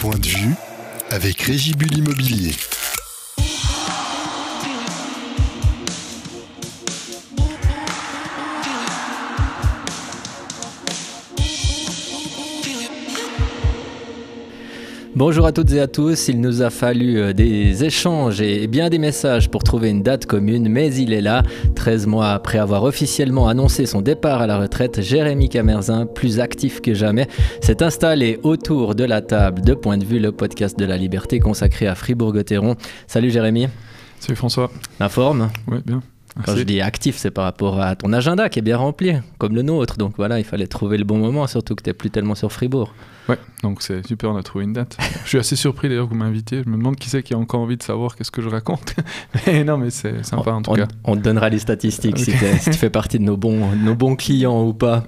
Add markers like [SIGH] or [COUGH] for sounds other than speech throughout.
Point de vue avec Régibule Immobilier. Bonjour à toutes et à tous, il nous a fallu euh, des échanges et bien des messages pour trouver une date commune, mais il est là. 13 mois après avoir officiellement annoncé son départ à la retraite, Jérémy Camerzin, plus actif que jamais, s'est installé autour de la table de Point de vue, le podcast de la liberté consacré à Fribourg-Gotteron. Salut Jérémy. Salut François. La forme Oui, bien. Quand je dis actif, c'est par rapport à ton agenda qui est bien rempli, comme le nôtre. Donc voilà, il fallait trouver le bon moment, surtout que tu n'es plus tellement sur Fribourg. Ouais, donc c'est super, on a trouvé une date. [LAUGHS] je suis assez surpris d'ailleurs que vous m'invitiez. Je me demande qui c'est qui a encore envie de savoir qu'est-ce que je raconte. [LAUGHS] mais non, mais c'est sympa en tout cas. On te donnera les statistiques si, tu fais partie de nos bons, nos bons clients ou pas.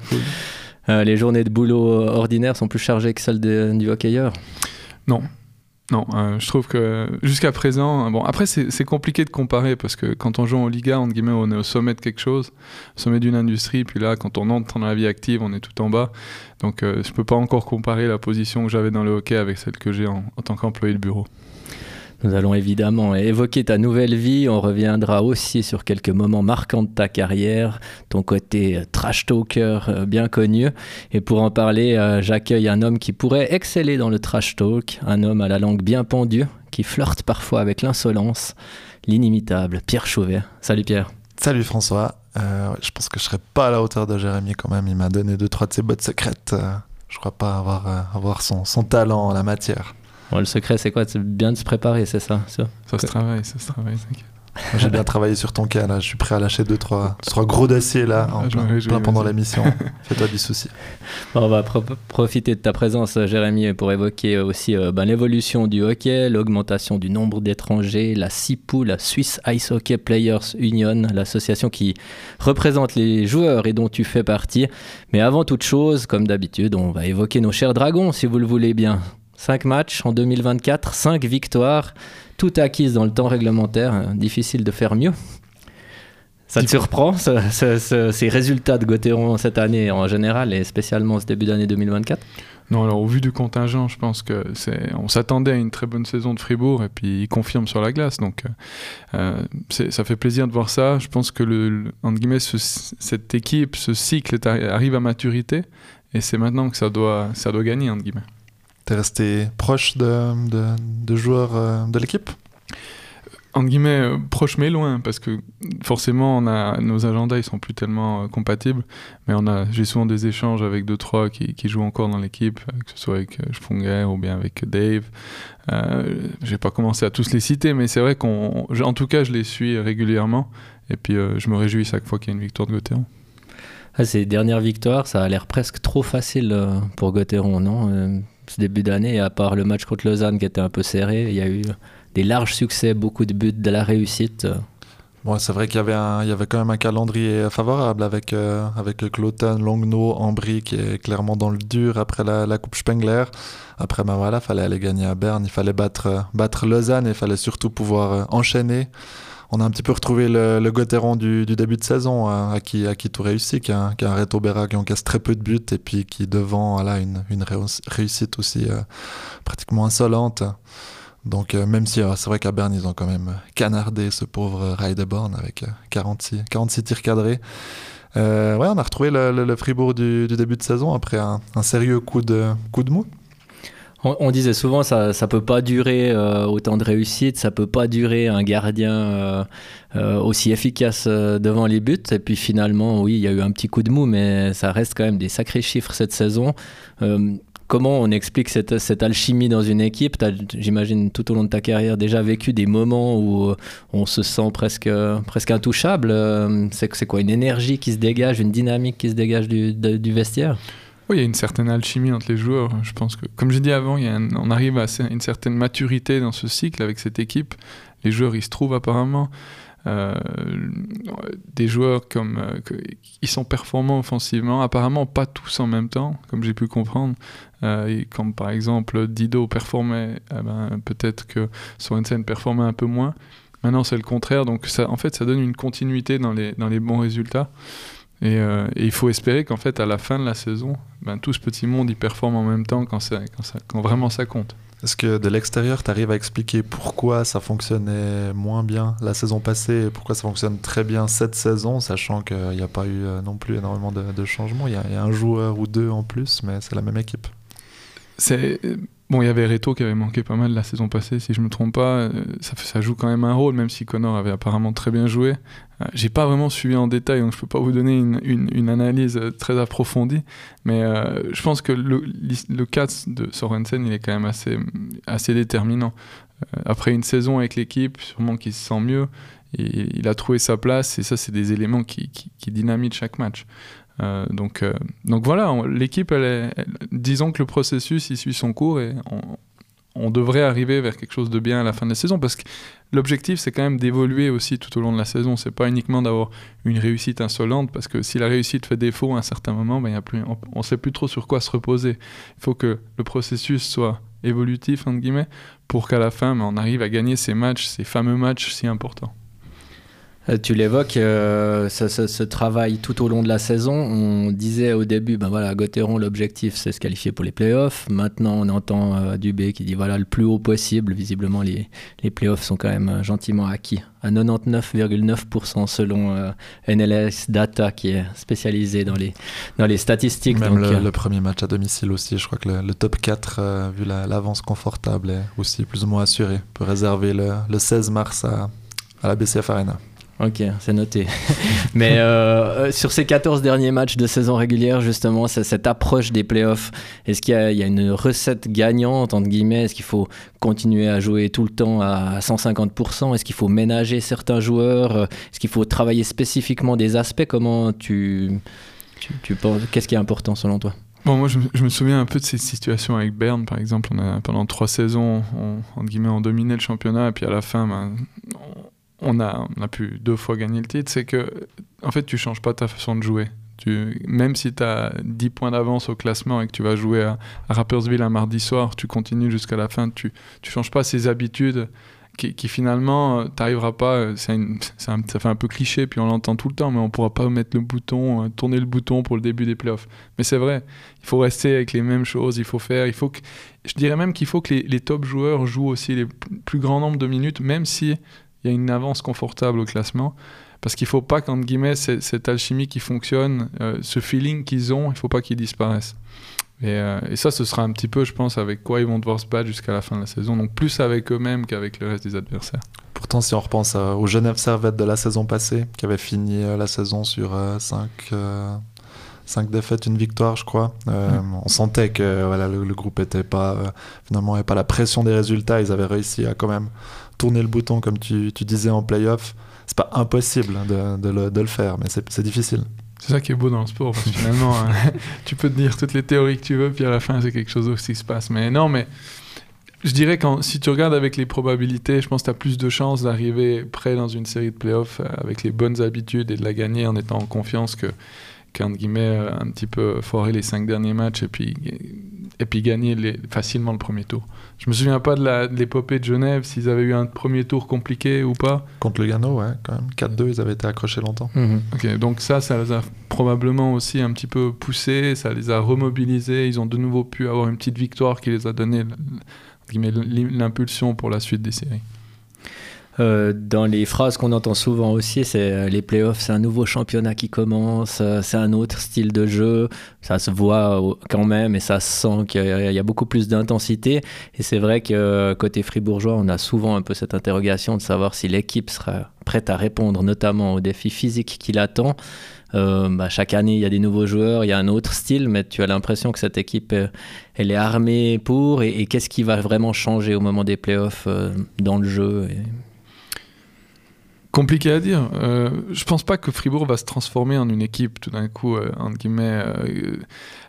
Euh, les journées de boulot ordinaires sont plus chargées que celles du hockeyeur Non, non, euh, je trouve que jusqu'à présent, bon, après c'est compliqué de comparer parce que quand on joue en Liga, entre guillemets, on est au sommet de quelque chose, au sommet d'une industrie, puis là, quand on entre dans la vie active, on est tout en bas. Donc euh, je peux pas encore comparer la position que j'avais dans le hockey avec celle que j'ai en tant qu'employé de bureau. Nous allons évidemment évoquer ta nouvelle vie. On reviendra aussi sur quelques moments marquants de ta carrière, ton côté euh, trash talker euh, bien connu. Et pour en parler, euh, j'accueille un homme qui pourrait exceller dans le trash talk, un homme à la langue bien pendue, qui flirte parfois avec l'insolence, l'inimitable Pierre Chauvet. Salut Pierre. Salut François. je pense que je serais pas à la hauteur de Jérémy quand même. Il m'a donné deux trois de ses bottes secrètes. je crois pas avoir, avoir son talent en la matière le secret, c'est quoi? C'est bien de se préparer, c'est ça Ça, se travaille, ça se travaille, J'ai bien travaillé sur ton cas là, je suis prêt à lâcher 2-3 deux, trois, trois gros dossiers là, en plein, pendant la mission. [LAUGHS] Fais-toi du souci. on va profiter de ta présence, Jérémy, pour évoquer aussi euh, ben, l'évolution du hockey, l'augmentation du nombre d'étrangers, la CIPU, la Swiss Ice Hockey Players Union, l'association qui représente les joueurs et dont tu fais partie. Mais avant toute chose, comme d'habitude, on va évoquer nos chers dragons, si vous le voulez bien. 5 matchs en 2024, 5 victoires, tout acquises dans le temps réglementaire. Euh, difficile de faire mieux. Ça te surprend, ces résultats de Gauthieron cette année en général et spécialement ce début d'année 2024 Non, alors au vu du contingent, je pense que c'est, on s'attendait à une très bonne saison de Fribourg et puis il confirme sur la glace. Donc euh, euh, ça fait plaisir de voir ça. Je pense que le, guillemets, cette équipe, ce cycle arrive à maturité et c'est maintenant que ça doit, ça doit gagner entre guillemets. T'es resté proche de, de, joueurs euh, de l'équipe? En guillemets, euh, proche mais loin, parce que forcément, on a, nos agendas, ils sont plus tellement euh, compatibles, mais on a, j'ai souvent des échanges avec deux, trois qui, qui jouent encore dans l'équipe, que ce soit avec Sprunger ou bien avec Dave. Euh, j'ai pas commencé à tous les citer, mais c'est vrai qu'en tout cas, je les suis régulièrement, et puis je me réjouis chaque fois qu'il y a une victoire de Gauthieron. Ah, ces dernières victoires, ça a l'air presque trop facile pour Gauthieron, non début d'année, à part le match contre Lausanne qui était un peu serré, il y a eu des larges succès, beaucoup de buts, de la réussite. Bon, c'est vrai qu'il y avait quand même un calendrier favorable avec euh, avec Longno, Ambry qui est clairement dans le dur après la, Coupe Spengler. Après, ben voilà, fallait aller gagner à Berne, il fallait battre battre Lausanne et il fallait surtout pouvoir euh, enchaîner on a un petit peu retrouvé le, le du, début de saison, hein, à, qui, à qui tout réussit, qui a, qui a un Reto Berra qui encaisse très peu de buts et puis qui devant voilà, une, une réussite aussi euh, pratiquement insolente. Donc euh, même si euh, c'est vrai qu'à Berne, ils ont quand même canardé ce pauvre Reideborn avec 46, 46 tirs cadrés. ouais, on a retrouvé le, Fribourg du, début de saison après un, un sérieux coup de, coup de mou. On, disait souvent ça ça peut pas durer euh, autant de réussite, ça peut pas durer un gardien euh, euh, aussi efficace devant les buts. Et puis finalement, oui, il y a eu un petit coup de mou, mais ça reste quand même des sacrés chiffres cette saison. comment on explique cette, cette, alchimie dans une équipe? J'imagine tout au long de ta carrière déjà vécu des moments où on se sent presque, presque intouchable. C'est quoi une énergie qui se dégage, une dynamique qui se dégage du, du vestiaire? Oui, il y a une certaine alchimie entre les joueurs. Je pense que, comme j'ai dit avant, on arrive à une certaine maturité dans ce cycle avec cette équipe. Les joueurs, ils se trouvent apparemment. Euh, des joueurs comme euh, ils sont performants offensivement, apparemment pas tous en même temps, comme j'ai pu comprendre. Euh, comme par exemple Dido performait, eh ben, peut-être que Sorensen performait un peu moins. Maintenant c'est le contraire, donc en fait ça donne une continuité dans les bons résultats. Et, il faut espérer qu'en fait, à la fin de la saison, ben, tout ce petit monde, il performe en même temps quand, ça, quand, ça, quand vraiment ça compte. Est-ce que de l'extérieur, tu arrives à expliquer pourquoi ça fonctionnait moins bien la saison passée et pourquoi ça fonctionne très bien cette saison, sachant qu'il n'y a pas eu euh, non plus énormément de, changements? Il y, a un joueur ou deux en plus, mais c'est la même équipe. C'est Bon, il y avait Reto qui avait manqué pas mal la saison passée, si je me trompe pas. Euh, ça, joue quand même un rôle, même si Connor avait apparemment très bien joué. Euh, j'ai pas vraiment suivi en détail, donc je peux pas vous donner une, analyse euh, très approfondie. Mais je pense que le, le cas de Sorensen, il est quand même assez, assez déterminant. après une saison avec l'équipe, sûrement qu'il se sent mieux. Il a trouvé sa place, et ça, c'est des éléments qui, qui, qui dynamitent chaque match. Euh, donc, euh, donc voilà, l'équipe, disons que le processus, il suit son cours et on, devrait arriver vers quelque chose de bien à la fin de la saison parce que l'objectif, c'est quand même d'évoluer aussi tout au long de la saison. C'est pas uniquement d'avoir une réussite insolente parce que si la réussite fait défaut à un certain moment, ben, y a plus, on ne sait plus trop sur quoi se reposer. Il faut que le processus soit évolutif, entre guillemets, pour qu'à la fin, ben, on arrive à gagner ces matchs, ces fameux matchs si importants. Euh, tu l'évoques, euh, ce, travail tout au long de la saison. On disait au début, ben voilà, Gauthieron, l'objectif, c'est se qualifier pour les playoffs. Maintenant, on entend euh, Dubé qui dit voilà, le plus haut possible. Visiblement, les, les playoffs sont quand même gentiment acquis à 99,9% selon NLS Data, qui est spécialisé dans les, dans les statistiques. Même le, premier match à domicile aussi, je crois que le, top 4, vu l'avance confortable, est aussi plus ou moins assuré. On peut réserver le, le 16 mars à, à la BCF Arena. Ok, c'est noté. [LAUGHS] Mais euh, sur ces 14 derniers matchs de saison régulière, justement, cette approche des playoffs, est-ce qu'il y, a une recette gagnante, entre guillemets? Est-ce qu'il faut continuer à jouer tout le temps à 150% Est-ce qu'il faut ménager certains joueurs? Est-ce qu'il faut travailler spécifiquement des aspects? Comment tu, tu, penses Qu'est-ce qui est important selon toi? Bon, moi, je, me souviens un peu de ces situations avec Berne, par exemple. Pendant trois saisons, on, entre guillemets, on dominait le championnat, et puis à la fin, ben, on a, on a pu deux fois gagner le titre, c'est que en fait tu changes pas ta façon de jouer. Tu, même si tu as 10 points d'avance au classement et que tu vas jouer à, Rappersville un mardi soir, tu continues jusqu'à la fin, tu ne changes pas ces habitudes qui, qui finalement, euh, t'arriveras pas, euh, c'est ça fait un peu cliché, puis on l'entend tout le temps, mais on pourra pas mettre le bouton, euh, tourner le bouton pour le début des playoffs. Mais c'est vrai, il faut rester avec les mêmes choses, il faut faire, il faut que, je dirais même qu'il faut que les, les, top joueurs jouent aussi les plus grands nombres de minutes, même si il y a une avance confortable au classement. Parce qu'il ne faut pas qu'entre guillemets, cette alchimie qui fonctionne, euh, ce feeling qu'ils ont, il ne faut pas qu'il disparaisse. Euh, et, ça, ce sera un petit peu, je pense, avec quoi ils vont devoir se battre jusqu'à la fin de la saison. Donc plus avec eux-mêmes qu'avec le reste des adversaires. Pourtant, si on repense au Genève Servette de la saison passée, qui avait fini euh, la saison sur 5 cinq défaites, une victoire, je crois. On sentait que voilà, le, groupe était pas finalement avait pas la pression des résultats. Ils avaient réussi à quand même tourner le bouton comme tu, tu disais en playoff, c'est pas impossible de, de, le, de, le, faire, mais c'est difficile. C'est ça qui est beau dans le sport, parce que finalement, hein, [LAUGHS] tu peux te dire toutes les théories que tu veux, puis à la fin, c'est quelque chose qui se passe. Mais non, mais je dirais que si tu regardes avec les probabilités, je pense que tu as plus de chances d'arriver près dans une série de playoffs euh, avec les bonnes habitudes et de la gagner en étant en confiance que qu'entre guillemets euh, un petit peu foirer les cinq derniers matchs et puis et puis gagner les, facilement le premier tour. Je me souviens pas de l'épopée de, Genève, s'ils avaient eu un premier tour compliqué ou pas. Contre le Gano, ouais, quand même. 4-2, ils avaient été accrochés longtemps. Ok, donc ça, ça les a probablement aussi un petit peu poussés, ça les a remobilisés. Ils ont de nouveau pu avoir une petite victoire qui les a donné l'impulsion pour la suite des séries. Euh, dans les phrases qu'on entend souvent aussi, c'est euh, les playoffs, c'est un nouveau championnat qui commence, euh, c'est un autre style de jeu. Ça se voit quand même et ça se sent qu'il y, a beaucoup plus d'intensité. Et c'est vrai que côté fribourgeois, on a souvent un peu cette interrogation de savoir si l'équipe sera prête à répondre, notamment aux défis physiques qui l'attend. Bah, chaque année, il y a des nouveaux joueurs, il y a un autre style, mais tu as l'impression que cette équipe, elle est armée pour. Et, qu'est-ce qui va vraiment changer au moment des playoffs dans le jeu Compliqué à dire. Euh, je pense pas que Fribourg va se transformer en une équipe tout d'un coup, euh, entre guillemets, euh,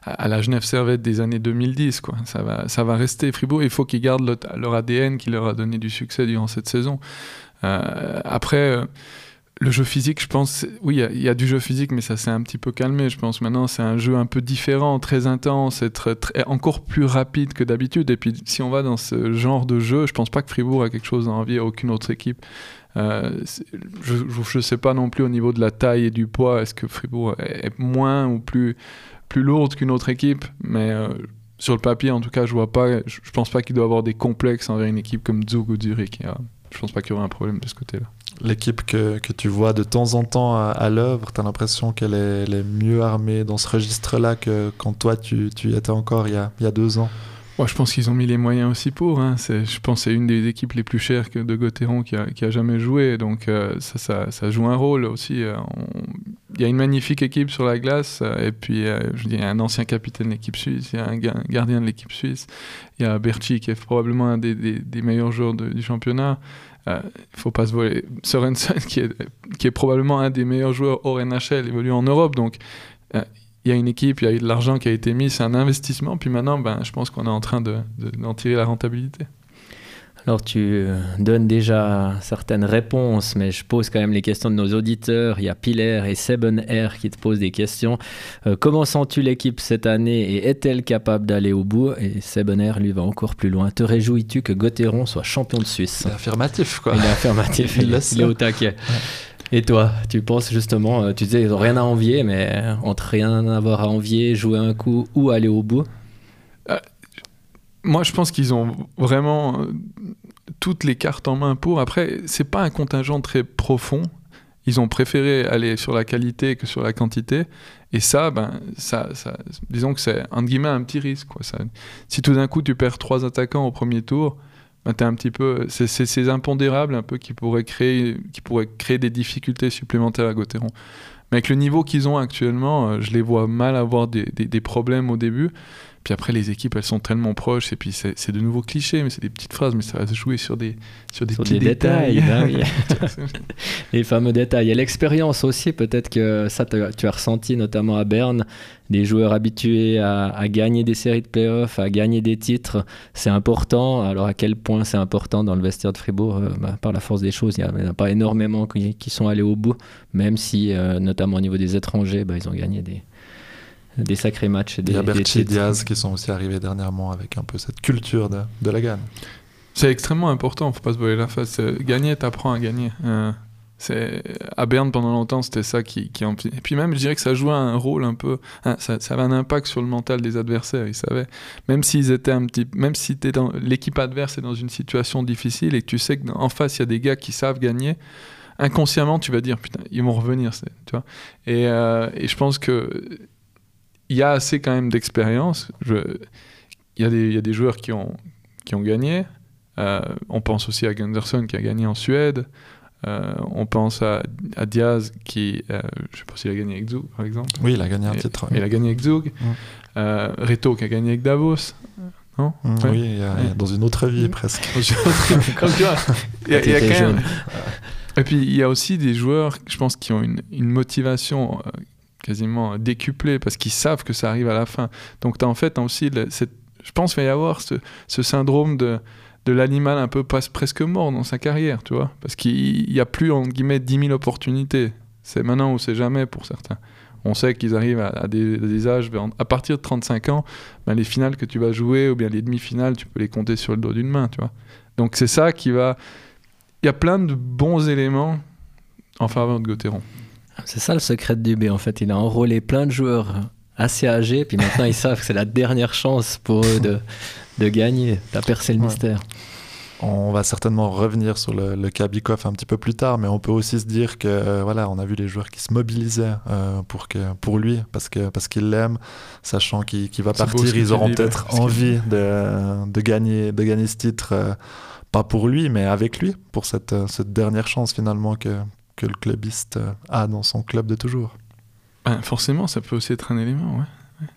à la Genève Servette des années 2010. Quoi. Ça, va, ça va rester Fribourg. Il faut qu'ils gardent leur, ADN qui leur a donné du succès durant cette saison. Euh, après, le jeu physique, je pense, oui, il y, a du jeu physique, mais ça s'est un petit peu calmé. Je pense maintenant, c'est un jeu un peu différent, très intense, être encore plus rapide que d'habitude. Et puis, si on va dans ce genre de jeu, je pense pas que Fribourg a quelque chose à envier à aucune autre équipe. Euh, je ne sais pas non plus au niveau de la taille et du poids, est-ce que Fribourg est moins ou plus, plus lourde qu'une autre équipe, mais euh, sur le papier, en tout cas, je vois pas, je, pense pas qu'il doit avoir des complexes envers une équipe comme Zug ou Zurich. Je pense pas qu'il y aura un problème de ce côté-là. L'équipe que, tu vois de temps en temps à, l'œuvre, tu as l'impression qu'elle est, mieux armée dans ce registre-là que quand toi tu, y étais encore il y a deux ans? Moi, je pense qu'ils ont mis les moyens aussi pour. Hein. Je pense que c'est une des équipes les plus chères de Gauthieron qui a, jamais joué. Donc ça, ça, joue un rôle aussi. Il y a une magnifique équipe sur la glace. Et puis, je dis, il y a un ancien capitaine de l'équipe suisse, il y a un gardien de l'équipe suisse. Il y a Berchi qui est probablement un des, meilleurs joueurs du championnat. Il ne faut pas se voler. Sorensen [LAUGHS] qui est, probablement un des meilleurs joueurs hors NHL évolue en Europe. Donc il y a une équipe, il y a eu de l'argent qui a été mis, c'est un investissement. Puis maintenant, ben, je pense qu'on est en train d'en de, tirer la rentabilité. Alors tu euh, donnes déjà certaines réponses, mais je pose quand même les questions de nos auditeurs. Il y a Pilaire et Seben Air qui te posent des questions. Euh, comment sens-tu l'équipe cette année et est-elle capable d'aller au bout? Et Seben Air, lui, va encore plus loin. Te réjouis-tu que Gauthieron soit champion de Suisse? Il est affirmatif, quoi. Il est affirmatif, [LAUGHS] il, est au taquet. Et toi, tu penses justement, euh, tu disais, ils n'ont rien à envier, mais euh, entre rien avoir à envier, jouer un coup ou aller au bout? Euh, Moi, je pense qu'ils ont vraiment toutes les cartes en main pour. Après, c'est pas un contingent très profond. Ils ont préféré aller sur la qualité que sur la quantité. Et ça, ben, ça, ça disons que c'est, guillemets, un petit risque. Quoi. Ça, si tout d'un coup, tu perds trois attaquants au premier tour, un petit peu, c'est ces impondérables un peu qui pourraient créer, qui pourraient créer des difficultés supplémentaires à Gauthieron. Mais avec le niveau qu'ils ont actuellement, euh, je les vois mal avoir des, des problèmes au début. Puis après, les équipes, elles sont tellement proches. Et puis, c'est de nouveaux clichés, mais c'est des petites phrases, mais ça va se jouer sur des, sur des petits détails. Ben [LAUGHS] [LAUGHS] les fameux détails. Et l'expérience aussi, peut-être que ça, tu as ressenti notamment à Berne, des joueurs habitués à, gagner des séries de playoffs, à gagner des titres. C'est important. Alors, à quel point c'est important dans le vestiaire de Fribourg euh, bah, Par la force des choses, il n'y en a, pas énormément qui, sont allés au bout, même si, euh, notamment au niveau des étrangers, bah, ils ont gagné des des sacrés matchs. Des, Il y a Berti et Diaz qui sont aussi arrivés dernièrement avec un peu cette culture de, de la gagne. C'est extrêmement important, faut pas se voiler la face. Gagner, t'apprends à gagner. Euh, c'est à Berne pendant longtemps, c'était ça qui, qui Et puis même, je dirais que ça jouait un rôle un peu. Hein, ça, ça, avait un impact sur le mental des adversaires. Ils savaient, même s'ils étaient un petit, même si dans l'équipe adverse est dans une situation difficile et que tu sais qu'en face il y a des gars qui savent gagner inconsciemment, tu vas dire putain, ils vont revenir, tu vois. Et, euh, et, je pense que il y a assez quand même d'expérience. Il y, y, a des joueurs qui ont, qui ont gagné. Euh, on pense aussi à Gunderson qui a gagné en Suède. Euh, on pense à, à Diaz qui, euh, je sais pas s'il a gagné avec Zug par exemple. Oui, il a gagné un titre. Il a gagné avec Zug. Reto qui a gagné avec Davos. Non? Mmh, Oui, dans une autre vie presque. Comme tu vois, [LAUGHS] il y a, quand même... Et puis il y a aussi des joueurs, je pense, qui ont une, une motivation quasiment décuplé parce qu'ils savent que ça arrive à la fin. Donc tu as en fait aussi, je pense qu'il va y avoir ce, syndrome de, l'animal un peu presque mort dans sa carrière, tu vois, parce qu'il n'y a plus, en guillemets, 10 000 opportunités. C'est maintenant ou c'est jamais pour certains. On sait qu'ils arrivent à, des, âges, à partir de 35 ans, ben les finales que tu vas jouer, ou bien les demi-finales, tu peux les compter sur le dos d'une main, tu vois. Donc c'est ça qui va... Il y a plein de bons éléments en faveur de Gauthieron. C'est ça le secret de Dubé en fait. Il a enrôlé plein de joueurs assez âgés, puis maintenant ils savent que c'est la dernière chance pour eux de, de gagner, de percer le mystère. On va certainement revenir sur le, le cas Bikoff un petit peu plus tard, mais on peut aussi se dire que euh, voilà, on a vu les joueurs qui se mobilisaient euh, pour, que, pour lui, parce qu'ils parce qu'il l'aiment, sachant qu'il va partir, ils auront peut-être envie de, de, gagner, de gagner ce titre, euh, pas pour lui, mais avec lui, pour cette, cette dernière chance finalement que, que le clubiste euh, a dans son club de toujours. Ben, forcément, ça peut aussi être un élément, ouais.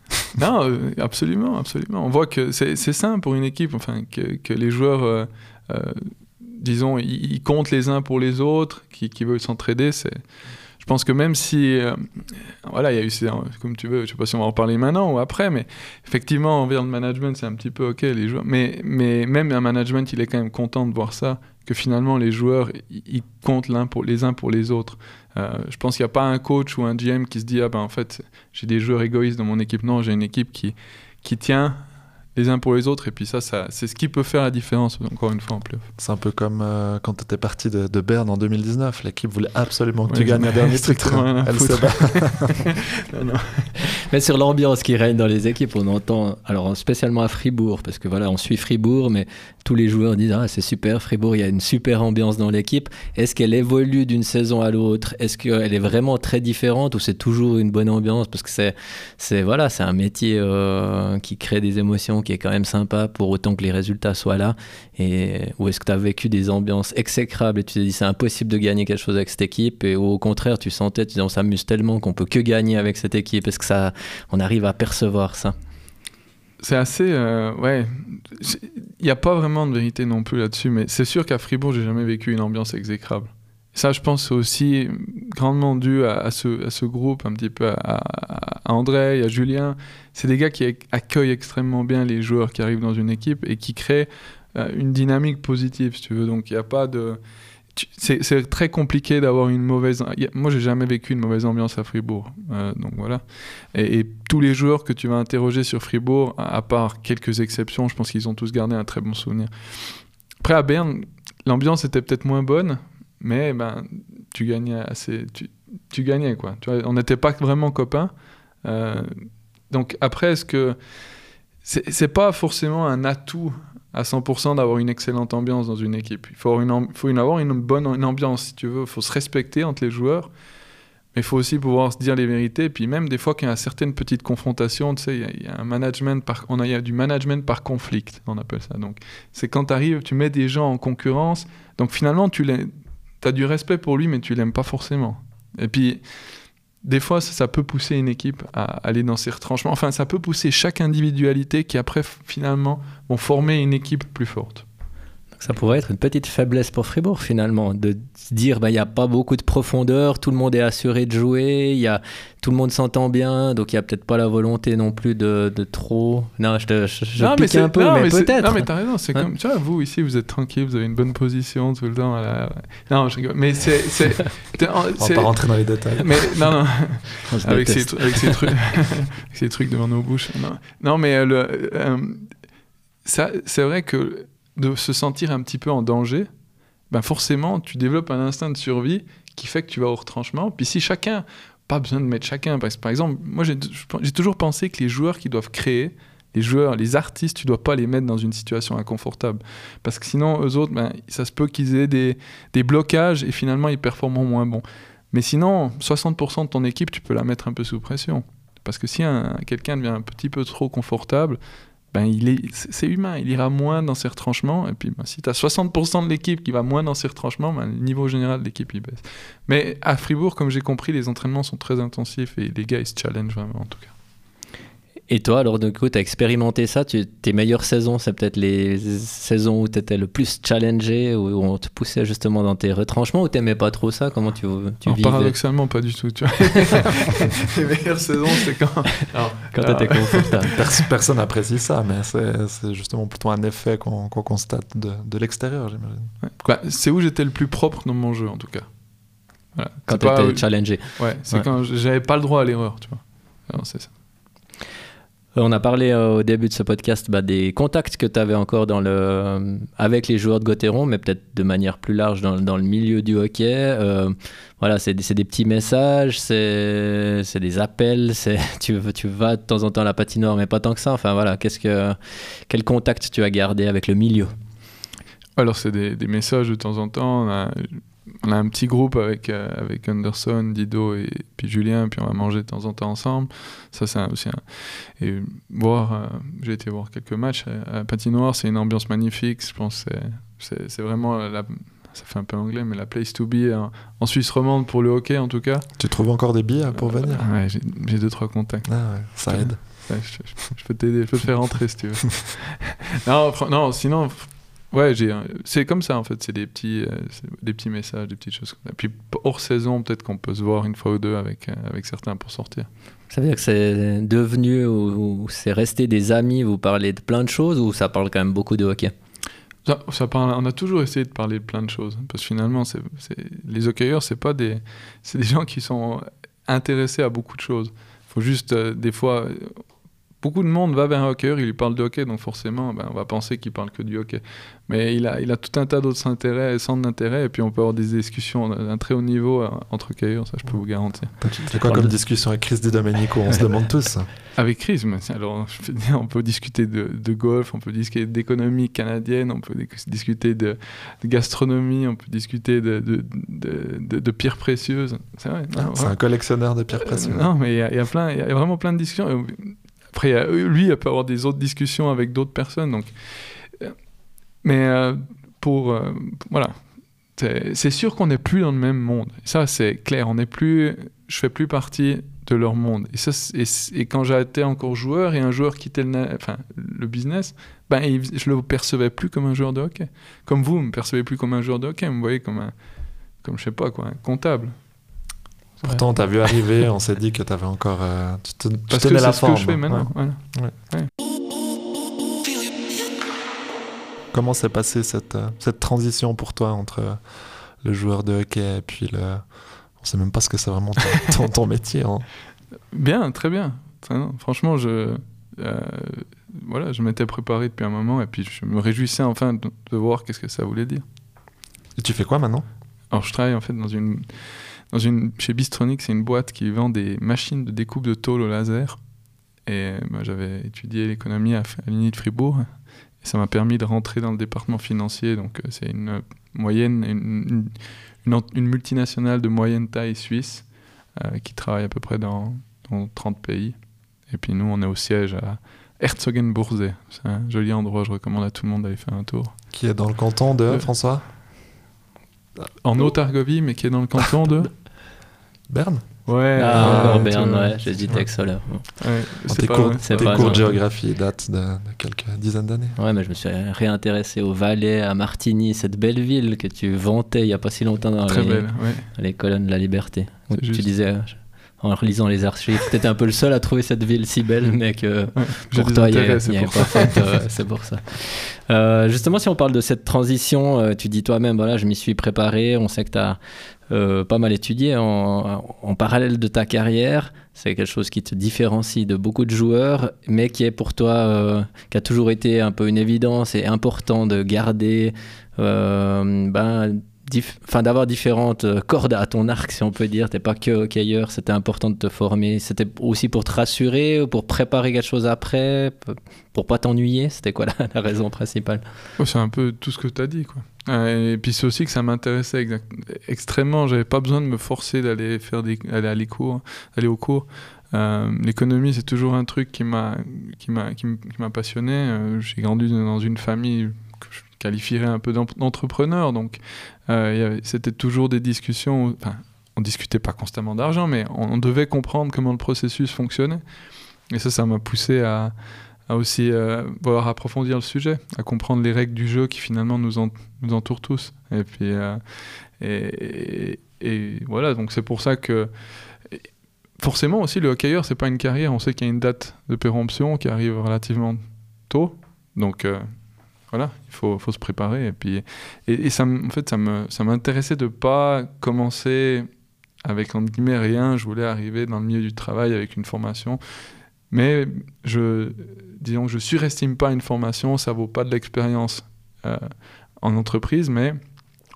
non, euh, absolument, absolument. On voit que c'est simple pour une équipe, enfin, que, que les joueurs, euh, disons, ils, comptent les uns pour les autres, qui, qui veulent s'entraider. Je pense que même si, voilà, il y a eu, comme tu veux, je sais pas si on va en parler maintenant ou après, mais effectivement, envers le management, c'est un petit peu ok les joueurs. Mais, mais même un management, il est quand même content de voir ça, que finalement les joueurs, ils comptent l'un pour les uns pour les autres. Euh, je pense qu'il n'y a pas un coach ou un GM qui se dit ah ben en fait j'ai des joueurs égoïstes dans mon équipe. Non, j'ai une équipe qui qui tient les uns pour les autres. Et puis ça, ça c'est ce qui peut faire la différence, encore une fois, en playoff. C'est un peu comme euh, quand tu étais parti de, de, Berne en 2019. L'équipe voulait absolument que tu gagnes un dernier truc. Elle se bat. [LAUGHS] mais sur l'ambiance qui règne dans les équipes, on entend, alors spécialement à Fribourg, parce que voilà, on suit Fribourg, mais tous les joueurs disent Ah, c'est super, Fribourg, il y a une super ambiance dans l'équipe. Est-ce qu'elle évolue d'une saison à l'autre? Est-ce qu'elle est vraiment très différente ou c'est toujours une bonne ambiance? Parce que c'est, c'est, voilà, c'est un métier euh, qui crée des émotions, qui est quand même sympa pour autant que les résultats soient là. Et, ou est-ce que tu as vécu des ambiances exécrables et tu t'es dit c'est impossible de gagner quelque chose avec cette équipe? Et au contraire, tu sentais, tu disais on s'amuse tellement qu'on peut que gagner avec cette équipe Est-ce que ça, on arrive à percevoir ça? C'est assez. Euh, ouais. Il n'y a pas vraiment de vérité non plus là-dessus, mais c'est sûr qu'à Fribourg, j'ai jamais vécu une ambiance exécrable. Ça, je pense, aussi grandement dû à, ce, à, ce, groupe, un petit peu à, à André, à Julien. C'est des gars qui accueillent extrêmement bien les joueurs qui arrivent dans une équipe et qui créent euh, une dynamique positive, si tu veux. Donc, il n'y a pas de c'est très compliqué d'avoir une mauvaise. Moi, j'ai jamais vécu une mauvaise ambiance à Fribourg. Euh, donc voilà. Et, tous les joueurs que tu vas interroger sur Fribourg, à, part quelques exceptions, je pense qu'ils ont tous gardé un très bon souvenir. Après, à Berne, l'ambiance était peut-être moins bonne, mais ben, tu gagnais assez. Tu, gagnais, quoi. Tu vois, on n'était pas vraiment copains. Euh, donc après, est-ce que. C'est pas forcément un atout à 100% d'avoir une excellente ambiance dans une équipe. Il faut, une, faut une, avoir une bonne une ambiance, si tu veux. Il faut se respecter entre les joueurs. Mais il faut aussi pouvoir se dire les vérités. Et puis même des fois qu'il y a certaines petites confrontations, tu sais, il y, a un management par, on a, du management par conflit, on appelle ça. Donc c'est quand tu arrives, tu mets des gens en concurrence. Donc finalement, tu as du respect pour lui, mais tu l'aimes pas forcément. Et puis des fois, ça, peut pousser une équipe à aller dans ses retranchements. Enfin, ça peut pousser chaque individualité qui, après, finalement, vont former une équipe plus forte. Ça pourrait être une petite faiblesse pour Fribourg finalement, de dire bah, il n'y a pas beaucoup de profondeur, tout le monde est assuré de jouer, y a, tout le monde s'entend bien, donc il n'y a peut-être pas la volonté non plus de, de trop. Non, je, te, je, non, pique un peu, mais, peut-être. Non, mais t'as raison, c'est comme. Tu vois, vous ici, vous êtes tranquille, vous avez une bonne position tout le temps. Non, je rigole. Mais c'est. [LAUGHS] On va pas rentrer dans les détails. Mais non, non. [LAUGHS] avec, ces, avec ces, trucs, [LAUGHS] ces trucs devant nos bouches. Non, non mais euh, le, euh, ça, c'est vrai que de se sentir un petit peu en danger, ben forcément, tu développes un instinct de survie qui fait que tu vas au retranchement. Puis si chacun, pas besoin de mettre chacun, parce que par exemple, moi j'ai toujours pensé que les joueurs qui doivent créer, les joueurs, les artistes, tu dois pas les mettre dans une situation inconfortable. Parce que sinon, eux autres, ben, ça se peut qu'ils aient des, des, blocages et finalement ils performent moins bon. Mais sinon, 60% de ton équipe, tu peux la mettre un peu sous pression. Parce que si quelqu'un devient un petit peu trop confortable, ben, il est, c'est humain, il ira moins dans ses retranchements. Et puis, ben, si tu as 60% de l'équipe qui va moins dans ses retranchements, ben, le niveau général de l'équipe, il baisse. Mais à Fribourg, comme j'ai compris, les entraînements sont très intensifs et les gars, ils se challengent vraiment, en tout cas. Et toi, alors, du coup, tu as expérimenté ça tu, Tes meilleures saisons, c'est peut-être les saisons où tu étais le plus challengé, où on te poussait justement dans tes retranchements, ou t'aimais pas trop ça? Comment tu, tu vivais? Paradoxalement, pas du tout. Tu vois. [LAUGHS] les meilleures saisons, c'est quand. quand tu étais confortable. [LAUGHS] Personne n'apprécie ça, mais c'est justement plutôt un effet qu'on constate de, de l'extérieur, j'imagine. C'est où j'étais le plus propre dans mon jeu, en tout cas? Quand tu étais challengé. Ouais, c'est quand j'avais pas le droit à l'erreur, tu vois. C'est ça. Euh, on a parlé euh, au début de ce podcast bah, des contacts que tu avais encore euh, avec les joueurs de Gauthieron, mais peut-être de manière plus large dans, le milieu du hockey. voilà, c'est des, petits messages, c'est des appels, [LAUGHS] tu, vas de temps en temps à la patinoire, mais pas tant que ça. Enfin voilà, quel contact tu as gardé avec le milieu? Alors c'est des, messages de temps en temps. On a un petit groupe avec, euh, avec Anderson, Dido et puis Julien, puis on va manger de temps en temps ensemble. Ça, c'est aussi un... Et voir, euh, j'ai été voir quelques matchs à, Patinoire, c'est une ambiance magnifique. Je pense que c'est vraiment la, ça fait un peu anglais, mais la place to be en, Suisse romande pour le hockey en tout cas. Tu trouves encore des billets pour euh, venir? Ouais, j'ai deux, trois contacts. Ah ouais, ça aide. je, peux t'aider, je peux te faire rentrer si tu veux. [LAUGHS] non, non, sinon, Ouais, j'ai, c'est comme ça en fait, c'est des petits, euh, des petits messages, des petites choses comme ça. Puis hors saison, peut-être qu'on peut se voir une fois ou deux avec, euh, avec certains pour sortir. Ça veut dire que c'est devenu ou, c'est resté des amis, vous parlez de plein de choses ou ça parle quand même beaucoup de hockey? Ça, ça parle, on a toujours essayé de parler de plein de choses parce que finalement, c'est, les hockeyeurs, c'est pas des, c'est des gens qui sont intéressés à beaucoup de choses. Il faut juste des fois beaucoup de monde va vers un hockeyeur, il lui parle de hockey, donc forcément, ben, on va penser qu'il parle que du hockey. Mais il a, il a tout un tas d'autres intérêts, centres d'intérêt, et puis on peut avoir des discussions d'un très haut niveau euh, entre hockeyeurs, ça je peux vous garantir. C'est quoi comme discussion avec Chris Domenico On se demande tous. [LAUGHS] Avec Chris, alors je dire, on peut discuter de, de golf, on peut discuter d'économie canadienne, on peut discuter de, gastronomie, on peut discuter de, de, pierres précieuses. C'est vrai. C'est un collectionneur de pierres précieuses. non, mais il y, y, a plein, il y a vraiment plein de discussions. Après, lui, il peut avoir des autres discussions avec d'autres personnes. Donc, euh, mais euh, pour euh, voilà, c'est sûr qu'on n'est plus dans le même monde. Ça, c'est clair. On n'est plus, je fais plus partie de leur monde. Et, ça, et, quand j'étais encore joueur et un joueur quittait le, business, ben, je le percevais plus comme un joueur de hockey. Comme vous, me percevez plus comme un joueur de hockey. Vous me voyez comme un, comme je sais pas quoi, un comptable. Pourtant, on t'a vu arriver, on s'est dit que tu avais encore. Euh, tu, te, Parce que c'est ce que je fais maintenant. Comment s'est passée cette, euh, cette transition pour toi entre le joueur de hockey et puis le. On sait même pas ce que c'est vraiment ton, [LAUGHS] ton, métier. Hein. Bien, très bien. Franchement, je. Euh, voilà, je m'étais préparé depuis un moment et puis je me réjouissais enfin de, de voir qu'est-ce que ça voulait dire. Et tu fais quoi maintenant? Alors, je travaille en fait dans une dans une, chez Bistronic, c'est une boîte qui vend des machines de découpe de tôle au laser. Et bah, j'avais étudié l'économie à, à l'Uni de Fribourg. Et ça m'a permis de rentrer dans le département financier. Donc, euh, c'est une moyenne, une, une, multinationale de moyenne taille suisse euh, qui travaille à peu près dans, dans, 30 pays. Et puis, nous, on est au siège à Herzogenbursee. C'est un joli endroit. Je recommande à tout le monde d'aller faire un tour. Qui est dans le canton de François? En Haute-Argovie, mais qui est dans le canton de Berne. Ouais, ah, Berne, ouais, j'hésitais avec ça là. tes cours, de géographie datent de, quelques dizaines d'années. Ouais, mais je me suis réintéressé au Valais, à Martigny, cette belle ville que tu vantais il n'y a pas si longtemps dans Très les, belle, les colonnes de la liberté. tu disais, en relisant les archives. Tu étais un peu le seul à trouver cette ville si belle, mais que pour toi, il n'y avait pas c'est pour ça. Euh, justement, si on parle de cette transition, euh, tu dis toi-même, voilà, je m'y suis préparé, on sait que tu as euh, pas mal étudié en, en, parallèle de ta carrière. C'est quelque chose qui te différencie de beaucoup de joueurs, mais qui est pour toi, qui a toujours été un peu une évidence et important de garder ben, enfin d'avoir différentes euh, cordes à ton arc, si on peut dire. T'es pas que hockeyeur, c'était important de te former. C'était aussi pour te rassurer, pour préparer quelque chose après, pour pas t'ennuyer. C'était quoi [LAUGHS] la, raison principale? C'est un peu tout ce que tu as dit, quoi. Et puis c'est aussi que ça m'intéressait extrêmement. J'avais pas besoin de me forcer d'aller faire des, aller à les cours, aller au cours. Euh, l'économie, c'est toujours un truc qui m'a qui m'a passionné. Euh, j'ai grandi dans une famille qualifierais un peu d'entrepreneur, donc euh, c'était toujours des discussions. Enfin, on discutait pas constamment d'argent, mais on, devait comprendre comment le processus fonctionnait. Et ça, ça m'a poussé à, aussi euh, vouloir approfondir le sujet, à comprendre les règles du jeu qui finalement nous, nous entourent tous. Et puis, euh, et, et, voilà, donc c'est pour ça que forcément aussi le hockeyeur, c'est pas une carrière. On sait qu'il y a une date de péremption qui arrive relativement tôt. Donc voilà, il faut, se préparer. Et, puis, et, ça, en fait, ça m'intéressait ça de ne pas commencer avec, entre guillemets, rien. Je voulais arriver dans le milieu du travail avec une formation. Mais je, disons je surestime pas une formation, ça vaut pas de l'expérience euh, en entreprise, mais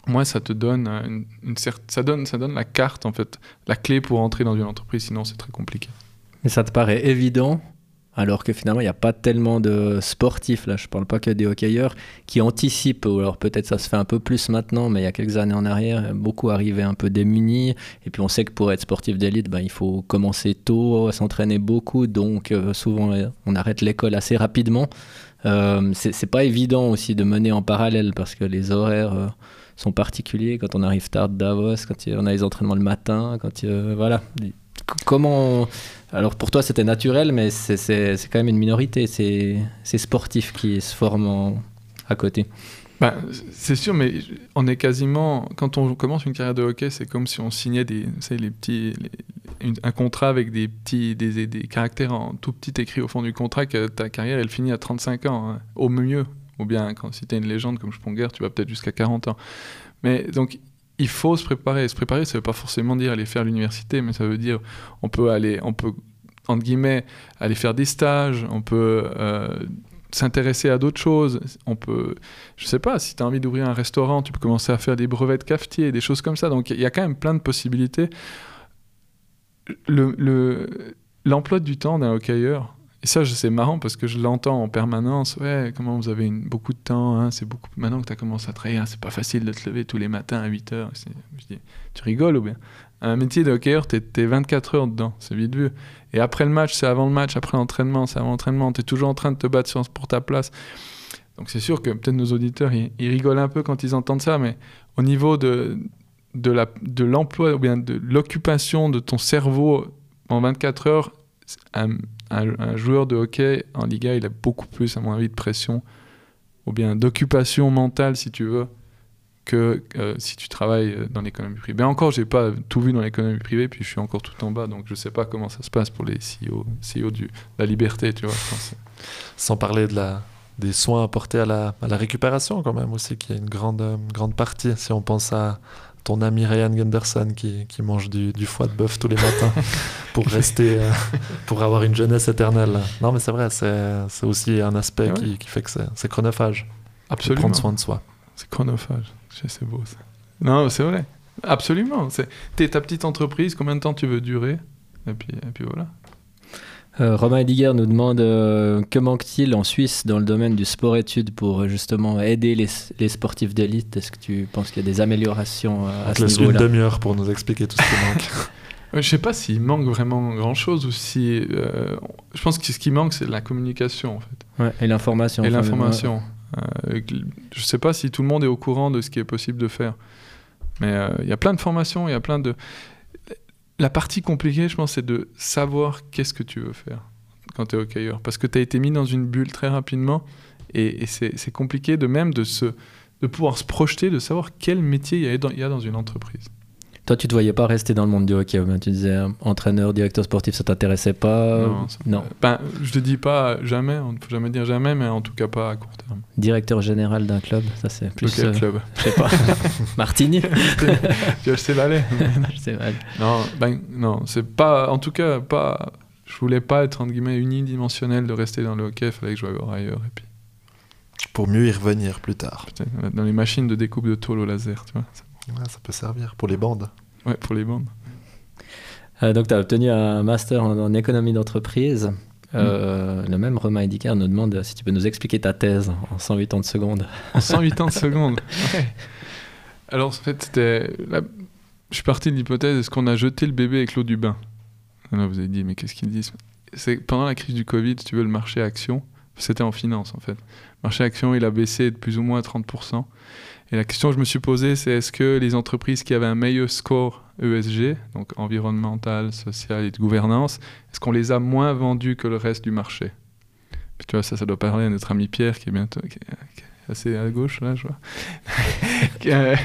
moi, ça te donne une ça donne, ça donne la carte, en fait, la clé pour entrer dans une entreprise, sinon c'est très compliqué. Mais ça te paraît évident alors que finalement il n'y a pas tellement de sportifs, là je parle pas que des hockeyeurs, qui anticipent, ou alors peut-être ça se fait un peu plus maintenant, mais il y a quelques années en arrière, beaucoup arrivaient un peu démunis, et puis on sait que pour être sportif d'élite, ben, il faut commencer tôt, s'entraîner beaucoup, donc euh, souvent euh, on arrête l'école assez rapidement. Euh, c'est pas évident aussi de mener en parallèle, parce que les horaires... Euh, sont particuliers quand on arrive tard de Davos, quand on a les entraînements le matin, quand voilà. Comment alors pour toi c'était naturel, mais c'est quand même une minorité, ces, sportifs qui se forment à côté. Ben, c'est sûr, mais on est quasiment. Quand on commence une carrière de hockey, c'est comme si on signait des, les petits, un contrat avec des petits, des, des, caractères en tout petit écrit au fond du contrat que ta carrière elle finit à 35 ans, hein, au mieux. Ou bien quand si tu es une légende comme Sponger, tu vas peut-être jusqu'à 40 ans. Mais donc il faut se préparer. Se préparer, ça veut pas forcément dire aller faire l'université, mais ça veut dire on peut aller, on peut entre guillemets aller faire des stages, on peut euh, s'intéresser à d'autres choses. On peut, je sais pas, si tu as envie d'ouvrir un restaurant, tu peux commencer à faire des brevets de cafetier, des choses comme ça. Donc il y a quand même plein de possibilités. L'emploi le, du temps d'un hockeyeur, et ça c'est marrant parce que je l'entends en permanence, ouais, comment vous avez beaucoup de temps, hein, c'est beaucoup, maintenant que tu as commencé à travailler, hein, c'est pas facile de te lever tous les matins à 8 heures. Je dis, tu rigoles ou bien? Un métier de hockeyeur, tu es, 24 heures dedans, c'est vite vu. Et après le match, c'est avant le match, après l'entraînement, c'est avant l'entraînement. Tu es toujours en train de te battre pour ta place. Donc c'est sûr que peut-être nos auditeurs, ils, rigolent un peu quand ils entendent ça, mais au niveau de, de l'emploi ou bien de l'occupation de ton cerveau en 24 heures, un, joueur de hockey en Liga, il a beaucoup plus, à mon avis, de pression ou bien d'occupation mentale, si tu veux, que euh, si tu travailles euh, dans l'économie privée. Mais encore, j'ai pas tout vu dans l'économie privée, puis je suis encore tout en bas, donc je sais pas comment ça se passe pour les CEO, CEO de la liberté, tu vois. Sans parler des soins apportés à la, récupération quand même aussi, qui est une grande, euh, grande partie. Si on pense à ton ami Ryan Gunderson qui, qui mange du, du, foie de bœuf tous les matins [LAUGHS] pour rester, [LAUGHS] pour avoir une jeunesse éternelle. Non, mais c'est vrai, c'est aussi un aspect qui, qui, fait que c'est chronophage. Absolument. Prendre soin de soi. C'est chronophage. C'est beau ça. Non, c'est vrai. Absolument. T'es ta petite entreprise, combien de temps tu veux durer? Et puis, et puis voilà. Euh, Romain Ediger nous demande euh, que manque-t-il en Suisse dans le domaine du sport-études pour euh, justement aider les, les sportifs d'élite? Est-ce que tu penses qu'il y a des améliorations à ce niveau-là une demi-heure pour nous expliquer tout ce qui manque. [LAUGHS] Je sais pas s'il manque vraiment grand-chose ou si... je pense que ce qui manque, c'est la communication, en fait. Ouais, et l'information. Et l'information. Euh, je ne sais pas si tout le monde est au courant de ce qui est possible de faire. Mais euh, il y a plein de formations, il y a plein de... La partie compliquée, je pense, c'est de savoir qu'est-ce que tu veux faire quand tu es hockeyeur. Parce que tu as été mis dans une bulle très rapidement et, c'est compliqué de même de, pouvoir se projeter, de savoir quel métier il y a dans une entreprise. Toi, tu te voyais pas rester dans le monde du hockey. Tu disais euh, entraîneur, directeur sportif, ça t'intéressait pas Non. non. Ben, je te dis pas jamais, on ne peut jamais dire jamais, mais en tout cas pas à court terme. Directeur général d'un club, ça c'est plus. Quel euh, club Je sais pas. Martini Je sais Valais. [LAUGHS] je sais Valais. Non, ben, non, c'est pas. En tout cas, pas. Je voulais pas être entre guillemets unidimensionnel de rester dans le hockey, il fallait que je joue ailleurs. Et puis... Pour mieux y revenir plus tard. Dans les machines de découpe de tôle au laser, tu vois. ça peut servir pour les bandes. Ouais, pour les bandes. Euh, donc, tu as obtenu un master en, économie d'entreprise. Euh, Le même Romain Ediker nous demande si tu peux nous expliquer ta thèse en 180 secondes. En 180 secondes [LAUGHS] ouais. Alors, en fait, c'était. Je suis parti de l'hypothèse est-ce qu'on a jeté le bébé avec l'eau du bain? Là, vous avez dit, mais qu'est-ce qu'ils disent? C'est pendant la crise du Covid, si tu veux, le marché action, c'était en finance en fait. Le marché action, il a baissé de plus ou moins 30%. Et la question que je me suis posée, c'est est-ce que les entreprises qui avaient un meilleur score ESG, donc environnemental, social et de gouvernance, est-ce qu'on les a moins vendues que le reste du marché? Tu vois, ça, ça doit parler à notre ami Pierre qui est bientôt assez à gauche, là, je vois. [LAUGHS]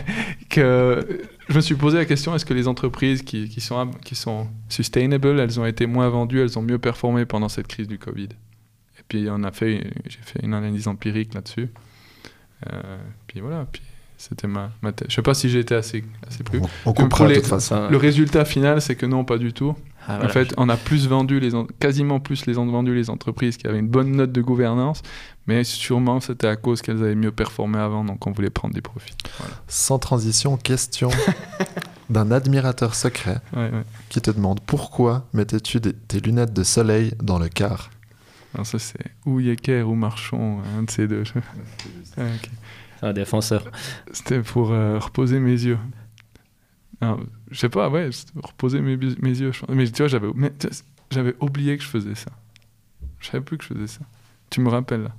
que, je me suis posé la question est-ce que les entreprises qui, sont, qui sustainable, elles ont été moins vendues, elles ont mieux performé pendant cette crise du Covid? Et puis, on a fait, j'ai fait une analyse empirique là-dessus. Euh, puis voilà. C'était ma, ma tête. Je sais pas si j'ai été assez, assez plus. On, comprend de toute façon. Le résultat final, c'est que non, pas du tout. Ah, en fait, on a plus vendu, les quasiment plus les vendu les entreprises qui avaient une bonne note de gouvernance, mais sûrement c'était à cause qu'elles avaient mieux performé avant, donc on voulait prendre des profits. Sans transition, question [LAUGHS] d'un admirateur secret qui te demande pourquoi mettais-tu tes lunettes de soleil dans le car? Alors ça c'est ou Yecker ou Marchon, un de ces deux. ah, un défenseur. C'était pour euh, reposer mes yeux. je sais pas, ouais, reposer mes, mes yeux. Mais tu vois, j'avais, j'avais oublié que je faisais ça. Je savais plus que je faisais ça. Tu me rappelles là.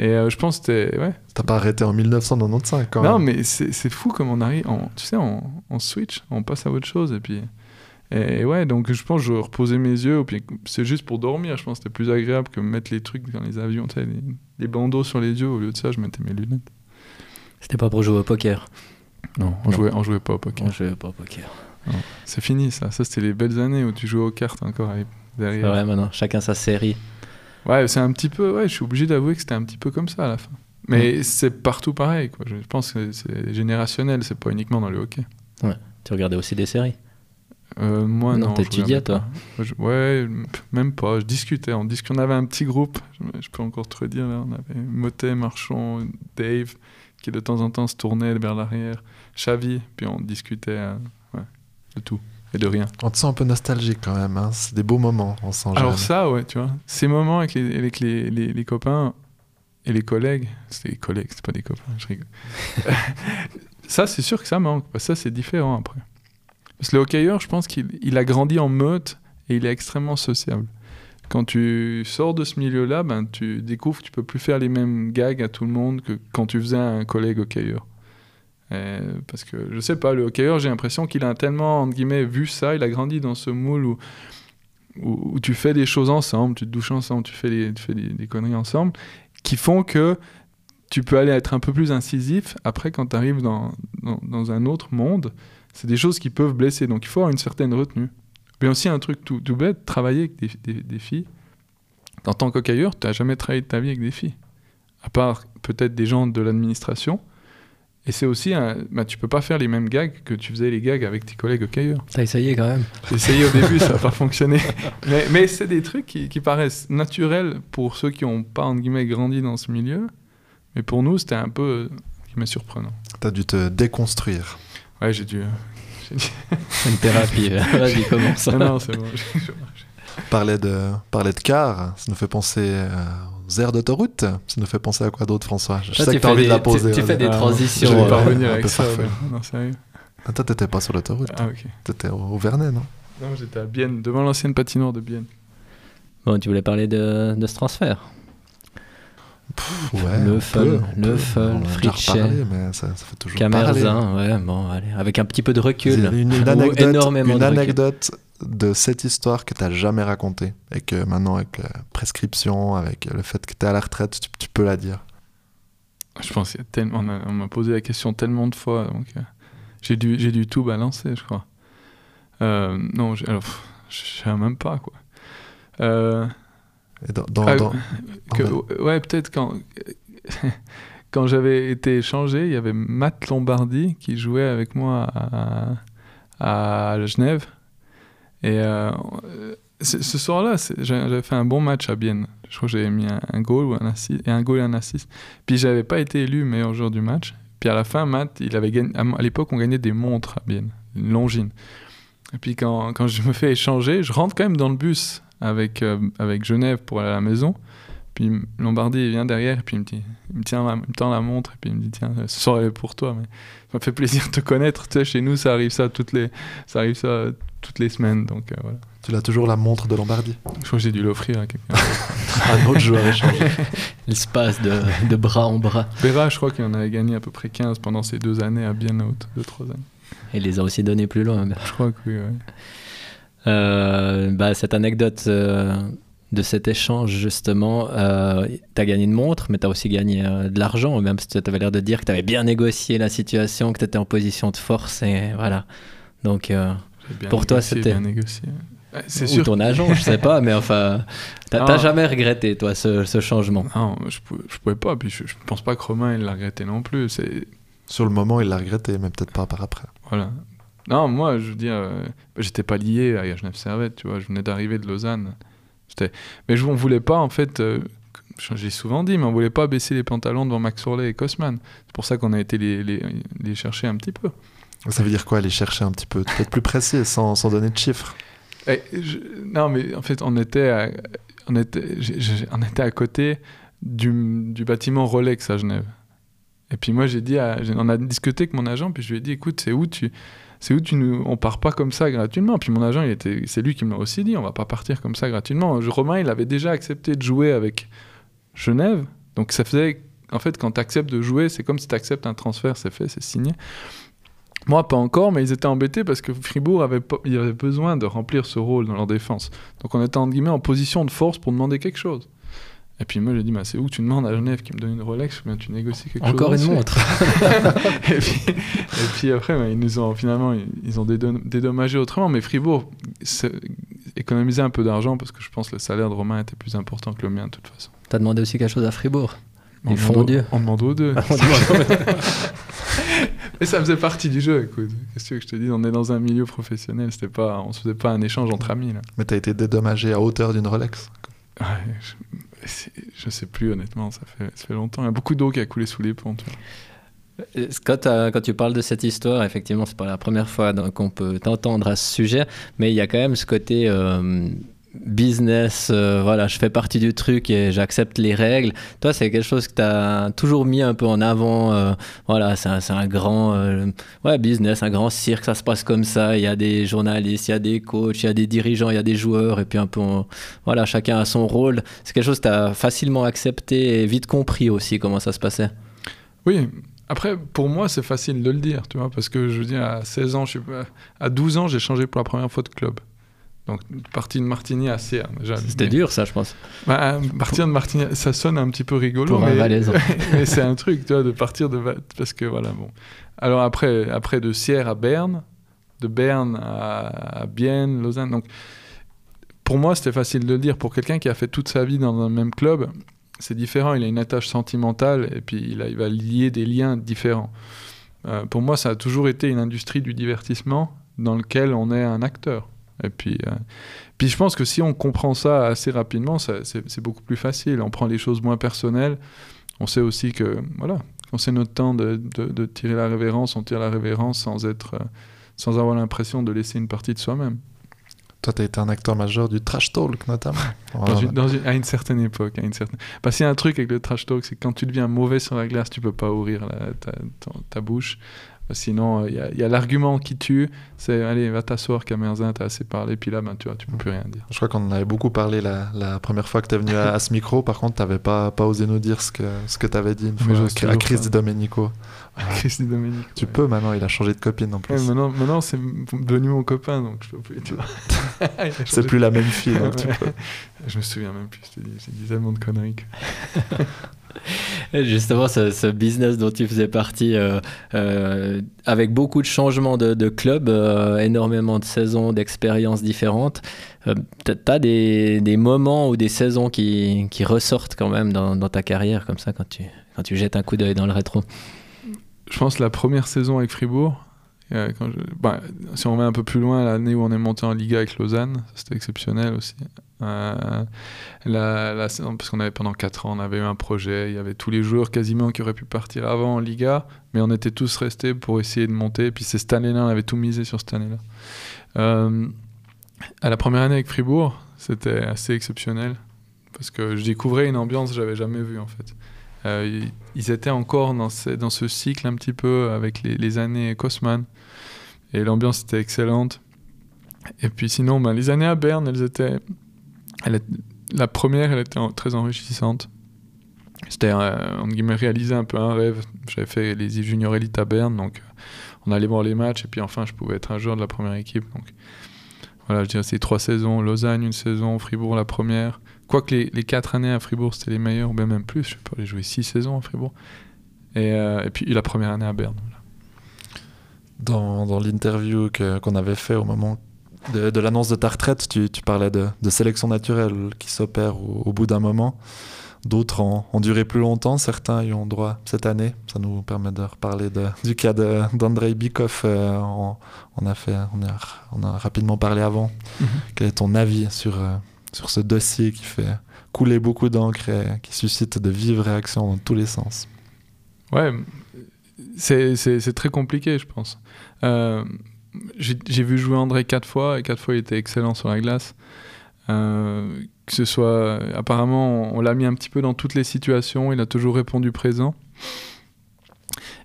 Et euh, je pense que c'était. Ouais. T'as pas arrêté en 1995 quand non, même. Non, mais c'est, fou comme on arrive. tu sais, on, on, switch, on passe à autre chose. Et puis, Et ouais, donc je pense que je reposais mes yeux, puis c'est juste pour dormir, je pense que c'était plus agréable que mettre les trucs dans les avions, tu sais, les, les bandeaux sur les yeux, au lieu de ça, je mettais mes lunettes. C'était pas pour jouer au poker. Non, on, Non. Jouait, on jouait pas au poker. On jouait pas au poker. C'est fini ça, ça c'était les belles années où tu jouais aux cartes encore avec- derrière. vrai, maintenant, chacun sa série. Ouais, c'est un petit peu, ouais, je suis obligé d'avouer que c'était un petit peu comme ça à la fin. Mais c'est partout pareil, quoi. Je pense que c'est générationnel, c'est pas uniquement dans le hockey. Tu regardais aussi des séries? Euh, moi, Non, non. t'étudiais, toi. Je- Ouais, même pas. Je discutais. On, discutait. on avait un petit groupe. Je, je peux encore te redire. Là, on avait Motet, Marchand, Dave, qui de temps en temps se tournait vers l'arrière. Xavi. Puis on discutait euh, ouais, de tout et de rien. On te sent un peu nostalgique quand même. hein. C'est des beaux moments, on sent. Alors ça, ouais, tu vois. Ces moments avec les, avec les, les- les copains et les collègues. C'est des collègues, c'est pas des copains. Je rigole. [LAUGHS] ça, c'est sûr que ça manque. Parce que ça, c'est différent après. Parce que le hockeyeur, je pense qu'il il a grandi en meute et il est extrêmement sociable. Quand tu sors de ce milieu-là, ben, tu découvres que tu peux plus faire les mêmes gags à tout le monde que quand tu faisais un collègue hockeyeur. Euh, parce que je sais pas, le hockeyeur, j'ai l'impression qu'il a tellement, entre guillemets, vu ça, il a grandi dans ce moule où, où, tu fais des choses ensemble, tu te douches ensemble, tu fais, des, tu fais des, conneries ensemble, qui font que tu peux aller être un peu plus incisif. Après, quand tu arrives dans, dans un autre monde, c'est des choses qui peuvent blesser. Donc il faut avoir une certaine retenue. Mais aussi un truc tout, tout bête, travailler avec des, des, des filles. En tant qu'hockeyeur, tu n'as jamais travaillé de ta vie avec des filles. À part peut-être des gens de l'administration. Et c'est aussi, un, bah, tu peux pas faire les mêmes gags que tu faisais les gags avec tes collègues hockeyeurs. T'as essayé quand même J'ai essayé au début, ça n'a pas [LAUGHS] fonctionné. Mais, mais c'est des trucs qui, qui paraissent naturels pour ceux qui n'ont pas, entre guillemets, grandi dans ce milieu. Mais pour nous, c'était un peu, euh, entre guillemets, surprenant. T'as dû te déconstruire. Ouais, j'ai dû... euh, Une thérapie. [LAUGHS] Vas-y, commence. non, non, c'est bon. Parler de, parler de car, ça nous fait penser euh, aux aires d'autoroute. Ça nous fait penser à quoi d'autre, François? Je Toi, sais que t'as envie des- de la poser. tu- tu fais des transitions, Je vais pas euh, revenir un avec ça. Non, sérieux. Ah, toi, t'étais pas sur l'autoroute. Ah, ok. T'étais au, au Vernet, non? Non, j'étais à Bienne, devant l'ancienne patinoire de Bienne. Bon, tu voulais parler de, de ce transfert? Pff, Ouais. Le un fun, le fun, ça, ça fait toujours parler. Ouais, bon, allez, avec un petit peu de recul. Une, anecdote, énormément une de recul. anecdote de cette histoire que t'as jamais racontée et que maintenant avec la prescription, avec le fait que t'es à la retraite, tu, tu peux la dire. Je pense qu'il y a tellement... On m'a posé la question tellement de fois, donc... euh, j'ai dû, j'ai dû tout balancer, je crois. Euh, non, alors, je sais même pas, quoi. Euh, dans, dans- Ah, dans- que- ouais, peut-être quand, [LAUGHS] quand j'avais été échangé, il y avait Matt Lombardi qui jouait avec moi à, à Genève. Et euh, ce soir-là, j'avais fait un bon match à Bienne. Je crois que j'avais mis un, un goal ou un assist, et un goal et un assist. Puis j'avais pas été élu meilleur joueur du match. Puis à la fin, Matt, il avait gagné. À l'époque, on gagnait des montres à Bienne, une Longines. Et puis quand, quand je me fais échanger, je rentre quand même dans le bus avec, euh, avec Genève pour aller à la maison. Puis Lombardi il vient derrière et puis il me, dit, il me, tient la, il me tend la montre et puis il me dit tiens ce soir elle est pour toi mais ça m'a fait plaisir de te connaître tu sais chez nous ça arrive ça toutes les ça arrive ça toutes les semaines donc euh, voilà tu l'as toujours la montre de Lombardie. je crois que j'ai dû l'offrir à quelqu'un [LAUGHS] Un autre joueur échangé. [LAUGHS] Il se passe de, de bras en bras. Béra je crois qu'il en avait gagné à peu près 15 pendant ces deux années à bien haute deux trois années Il les a aussi donnés plus loin. je crois que oui ouais. Euh, bah, cette anecdote euh, de cet échange, justement, euh, tu as gagné une montre, mais tu as aussi gagné euh, de l'argent, même si tu avais l'air de dire que tu avais bien négocié la situation, que tu étais en position de force, et voilà. Donc, euh, Pour toi, c'était- Ouais, c'est ou ton agent, je sais pas, mais enfin, [LAUGHS] t'as t'as jamais regretté, toi, ce, ce changement? Non je pouvais, je pouvais pas puis je, je pense pas que Romain il l'a regretté non plus c'est Sur le moment, il l'a regretté, mais peut-être pas par après. Voilà. Non, moi, je veux dire, euh, j'étais pas lié à Genève Servette, tu vois, je venais d'arriver de Lausanne. J'étais- Mais je, on voulait pas, en fait, euh, j'ai souvent dit, mais on voulait pas baisser les pantalons devant Max Orley et Cosman. C'est pour ça qu'on a été les, les, les chercher un petit peu. Ça veut dire quoi aller chercher un petit peu? Peut-être plus précis, sans, sans donner de chiffres. Et je- non, mais en fait, on était à, on était, on était à côté du, du bâtiment Rolex à Genève. Et puis moi, j'ai dit, à- on a discuté avec mon agent, puis je lui ai dit, écoute, c'est où tu, c'est où tu nous, on part pas comme ça gratuitement. Puis mon agent, il était, c'est lui qui me l'a aussi dit, on va pas partir comme ça gratuitement. Romain, il avait déjà accepté de jouer avec Genève, donc ça faisait, en fait, quand tu acceptes de jouer, c'est comme si tu acceptes un transfert, c'est fait, c'est signé. Moi, pas encore, mais ils étaient embêtés parce que Fribourg avait, il avait besoin de remplir ce rôle dans leur défense. Donc on était, entre guillemets, en position de force pour demander quelque chose. Et puis moi, j'ai dit, bah, c'est où que tu demandes à Genève qui me donne une Rolex ou bien tu négocies quelque Encore chose une montre. [LAUGHS] et, puis, et, puis, après, bah, ils nous ont finalement ils ont dédommagé autrement. Mais Fribourg économisait un peu d'argent parce que je pense que le salaire de Romain était plus important que le mien de toute façon. T'as demandé aussi quelque chose à Fribourg? On Ils font Dieu. On demande aux deux. Et [LAUGHS] ça faisait partie du jeu, écoute. Qu'est-ce que je te dis On est dans un milieu professionnel, c'était pas, on se faisait pas un échange entre amis. Là. Mais t'as été dédommagé à hauteur d'une Rolex? Ouais, je, je, sais plus, honnêtement, ça fait, longtemps. Il y a beaucoup d'eau qui a coulé sous les ponts. Quand, quand, tu parles de cette histoire, effectivement, c'est pas la première fois qu'on peut t'entendre à ce sujet, mais il y a quand même ce côté. Euh, business, euh, voilà, je fais partie du truc et j'accepte les règles. Toi, c'est quelque chose que tu as toujours mis un peu en avant. Euh, voilà, c'est un, un, grand euh, ouais, business, un grand cirque, ça se passe comme ça. Il y a des journalistes, il y a des coachs, il y a des dirigeants, il y a des joueurs, et puis un peu, voilà, chacun a son rôle. C'est quelque chose que tu as facilement accepté et vite compris aussi comment ça se passait. Oui, après, pour moi, c'est facile de le dire, tu vois, parce que je veux dire, à 16 ans, je pas, à 12 ans, j'ai changé pour la première fois de club. Donc, partir de Martigny à Sierre, déjà. C'était dur, ça, je pense. Bah, partir de Martigny, ça sonne un petit peu rigolo. Pour mais, un [LAUGHS] mais c'est un truc, tu vois, de partir de. Parce que, voilà, bon. Alors, après, après de Sierre à Berne, de Berne à, à Bienne, Lausanne. Donc, pour moi, c'était facile de le dire. Pour quelqu'un qui a fait toute sa vie dans un même club, c'est différent. Il a une attache sentimentale et puis il, a, il va lier des liens différents. Euh, pour moi, ça a toujours été une industrie du divertissement dans lequel on est un acteur. Et puis, euh, puis je pense que si on comprend ça assez rapidement, c'est beaucoup plus facile. On prend les choses moins personnelles. On sait aussi que, voilà, quand c'est notre temps de, de, de, tirer la révérence, on tire la révérence sans, être, euh, sans avoir l'impression de laisser une partie de soi-même. Toi, tu as été un acteur majeur du trash talk, notamment. [LAUGHS] dans une, dans une, à une certaine époque. À une certaine... Parce qu'il y a un truc avec le trash talk, c'est que quand tu deviens mauvais sur la glace, tu peux pas ouvrir la, ta, ta, ta, bouche. Sinon, il y a, a l'argument qui tue, c'est allez, va t'asseoir, Camerzin, t'as assez parlé, puis là, ben, tu vois, tu peux plus rien dire. Je crois qu'on en avait beaucoup parlé la, la première fois que tu es venu à, à, ce micro. Par contre, t'avais pas, pas osé nous dire ce que, ce que tu avais dit une fois à, [LAUGHS] à Chris Di Domenico. Chris Di Domenico. Tu ouais. peux maintenant, il a changé de copine en plus. Ouais, maintenant, maintenant c'est devenu mon copain, donc je peux plus, tu vois. [LAUGHS] c'est plus la même fille, donc tu peux. Je me souviens même plus, je te dis, j'ai dit tellement de conneries. [LAUGHS] Justement, ce, business dont tu faisais partie, euh, euh, avec beaucoup de changements de, de clubs, euh, énormément de saisons, d'expériences différentes, euh, tu as des, des, moments ou des saisons qui, ressortent quand même dans, dans, ta carrière, comme ça, quand tu, quand tu jettes un coup d'œil dans le rétro. Je pense la première saison avec Fribourg, euh, bah, si on met un peu plus loin, l'année où on est monté en Liga avec Lausanne, c'était exceptionnel aussi. Euh, la, la, parce qu'on avait pendant 4 ans, on avait eu un projet, il y avait tous les joueurs quasiment qui auraient pu partir avant en Liga, mais on était tous restés pour essayer de monter. Et puis c'est cette année-là, on avait tout misé sur cette année-là. Euh, à la première année avec Fribourg, c'était assez exceptionnel parce que je découvrais une ambiance que j'avais jamais vue en fait. Ils étaient encore dans ce, dans ce, cycle un petit peu avec les, les années Cosman et l'ambiance était excellente. Et puis sinon, ben, les années à Berne, elles étaient la première, elle était très enrichissante. C'était, euh, on réaliser un peu un rêve. J'avais fait les juniors élites à Berne, donc euh, on allait voir les matchs, et puis enfin, je pouvais être un joueur de la première équipe. Donc voilà, je dirais c'est trois saisons. Lausanne, une saison. Fribourg, la première. Quoique les, quatre années à Fribourg, c'était les meilleures, ou même plus. Je sais pas, j'ai joué six saisons à Fribourg. Et, euh, puis la première année à Berne. Dans, dans l'interview qu'on avait fait au moment de, de l'annonce de ta retraite, tu, tu parlais de, de, sélection naturelle qui s'opère au, au, bout d'un moment. D'autres ont, ont, duré plus longtemps, certains y ont droit cette année. Ça nous permet de reparler de, du cas d'Andrei Bikov. Euh, on, on, a fait, on, a, on a rapidement parlé avant. Mm -hmm. Quel est ton avis sur, euh, sur ce dossier qui fait couler beaucoup d'encre et qui suscite de vives réactions dans tous les sens? Ouais, c'est très compliqué, je pense. Euh, j'ai vu jouer André quatre fois et quatre fois il était excellent sur la glace. Euh, que ce soit, apparemment, on, l'a mis un petit peu dans toutes les situations. Il a toujours répondu présent.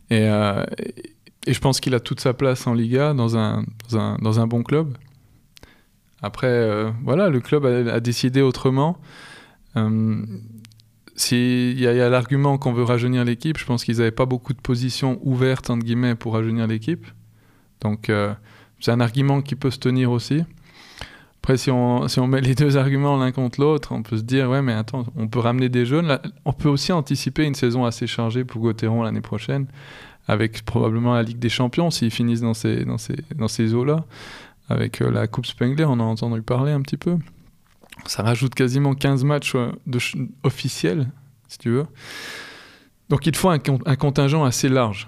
Et, euh, je pense qu'il a toute sa place en Liga dans un, bon club. Après, voilà, le club a décidé autrement. Euh, S'il y a, l'argument qu'on veut rajeunir l'équipe, je pense qu'ils n'avaient pas beaucoup de positions ouvertes, entre guillemets, pour rajeunir l'équipe. Donc, c'est un argument qui peut se tenir aussi. Après, si on, met les deux arguments l'un contre l'autre, on peut se dire, ouais, mais attends, on peut ramener des jeunes. on peut aussi anticiper une saison assez chargée pour Gauthieron l'année prochaine, avec probablement la Ligue des Champions, s'ils finissent dans ces eaux-là. Avec euh, la Coupe Spengler, on a entendu parler un petit peu. Ça rajoute quasiment 15 matchs euh, de officiels, si tu veux. Donc il faut un, contingent assez large.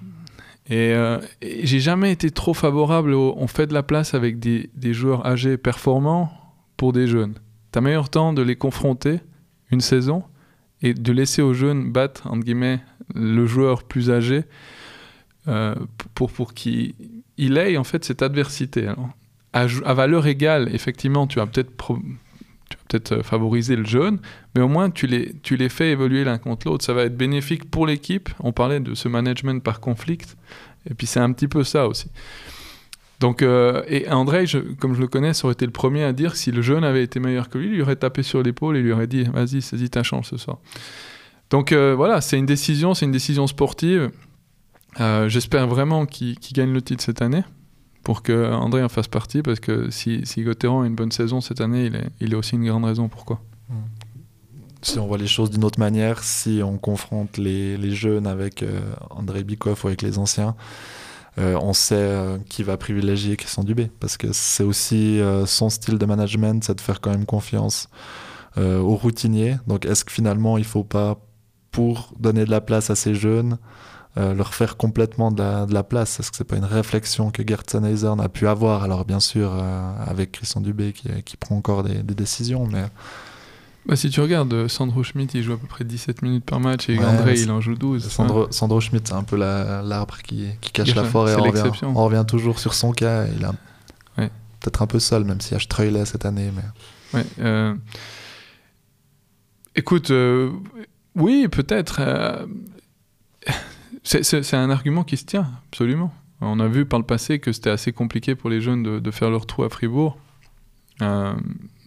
Euh, et, j'ai jamais été trop favorable au on fait de la place avec des, joueurs âgés performants pour des jeunes. Tu as meilleur temps de les confronter une saison et de laisser aux jeunes battre, entre guillemets, le joueur plus âgé euh, pour, pour qu'il ait en fait cette adversité. à, à, valeur égale, effectivement, tu vas peut-être peut-être euh, favoriser le jeune, mais au moins tu les, tu les fais évoluer l'un contre l'autre. Ça va être bénéfique pour l'équipe. On parlait de ce management par conflit, et puis c'est un petit peu ça aussi. Donc, euh, et André, comme je le connais, ça aurait été le premier à dire si le jeune avait été meilleur que lui, il lui aurait tapé sur l'épaule et lui aurait dit Vas-y, saisis ta chance ce soir. Donc euh, voilà, c'est une décision, c'est une décision sportive. J'espère vraiment qu'il gagne le titre cette année pour que André en fasse partie, parce que si, si Gauthieron a une bonne saison cette année, il est, il est aussi une grande raison pourquoi. Si on voit les choses d'une autre manière, si on confronte les, les jeunes avec euh, André Bikoff ou avec les anciens, euh, on sait euh, qui va privilégier Christian Dubé, parce que c'est aussi son style de management, c'est de faire quand même confiance aux routiniers. Donc est-ce que finalement il ne faut pas, pour donner de la place à ces jeunes, euh, leur faire complètement de la, de la place Est-ce que c'est pas une réflexion que Gert Sennheiser a pu avoir? Alors bien sûr, euh, avec Christian Dubé qui, qui prend encore des, des décisions, mais... Bah, si tu regardes, euh, Sandro Schmidt, il joue à peu près 17 minutes par match et André, il en joue 12. Sandro, Sandro Schmidt, c'est un peu l'arbre qui, qui, cache la forêt. On revient, on revient toujours sur son cas. Il est peut-être un peu seul, même s'il y a Streulet cette année. Mais... Ouais, euh... Écoute, euh... oui, peut-être. C'est un argument qui se tient, absolument. On a vu par le passé que c'était assez compliqué pour les jeunes de, faire leur trou à Fribourg. Euh,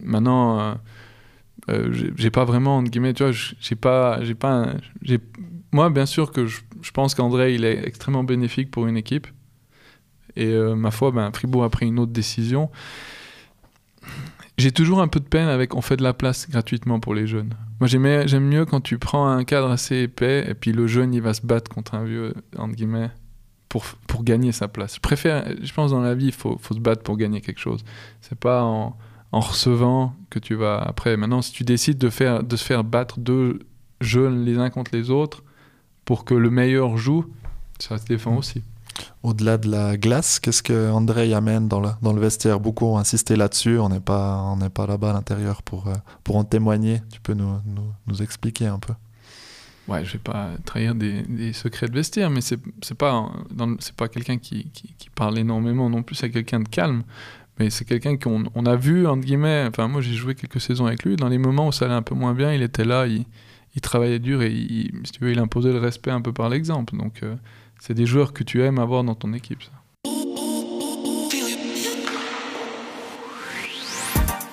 maintenant, euh, euh, j'ai pas vraiment, entre guillemets, tu vois, j'ai pas, pas, moi, bien sûr que je, pense qu'André, il est extrêmement bénéfique pour une équipe. Et ma foi, ben, Fribourg a pris une autre décision. J'ai toujours un peu de peine avec on fait de la place gratuitement pour les jeunes. Moi, j'aime mieux quand tu prends un cadre assez épais et puis le jeune, il va se battre contre un vieux, entre guillemets, pour, pour gagner sa place. Je préfère, je pense, dans la vie, il faut, faut se battre pour gagner quelque chose. C'est pas en, en, recevant que tu vas. Après, maintenant, si tu décides de, faire, de se faire battre deux jeunes les uns contre les autres pour que le meilleur joue, ça se défend mmh. aussi. Au-delà de la glace, qu'est-ce que André amène dans le, vestiaire? Beaucoup ont insisté là-dessus. On n'est pas, pas là-bas à l'intérieur pour, euh, pour en témoigner. Tu peux nous, nous, expliquer un peu? Ouais, je vais pas trahir des, secrets de vestiaire, mais c'est pas pas quelqu'un qui, qui, parle énormément non plus. C'est quelqu'un de calme, mais c'est quelqu'un qu'on on a vu entre guillemets. Enfin, moi j'ai joué quelques saisons avec lui. Dans les moments où ça allait un peu moins bien, il était là, il, il travaillait dur et il, si tu veux, il imposait le respect un peu par l'exemple. Donc euh, c'est des joueurs que tu aimes avoir dans ton équipe.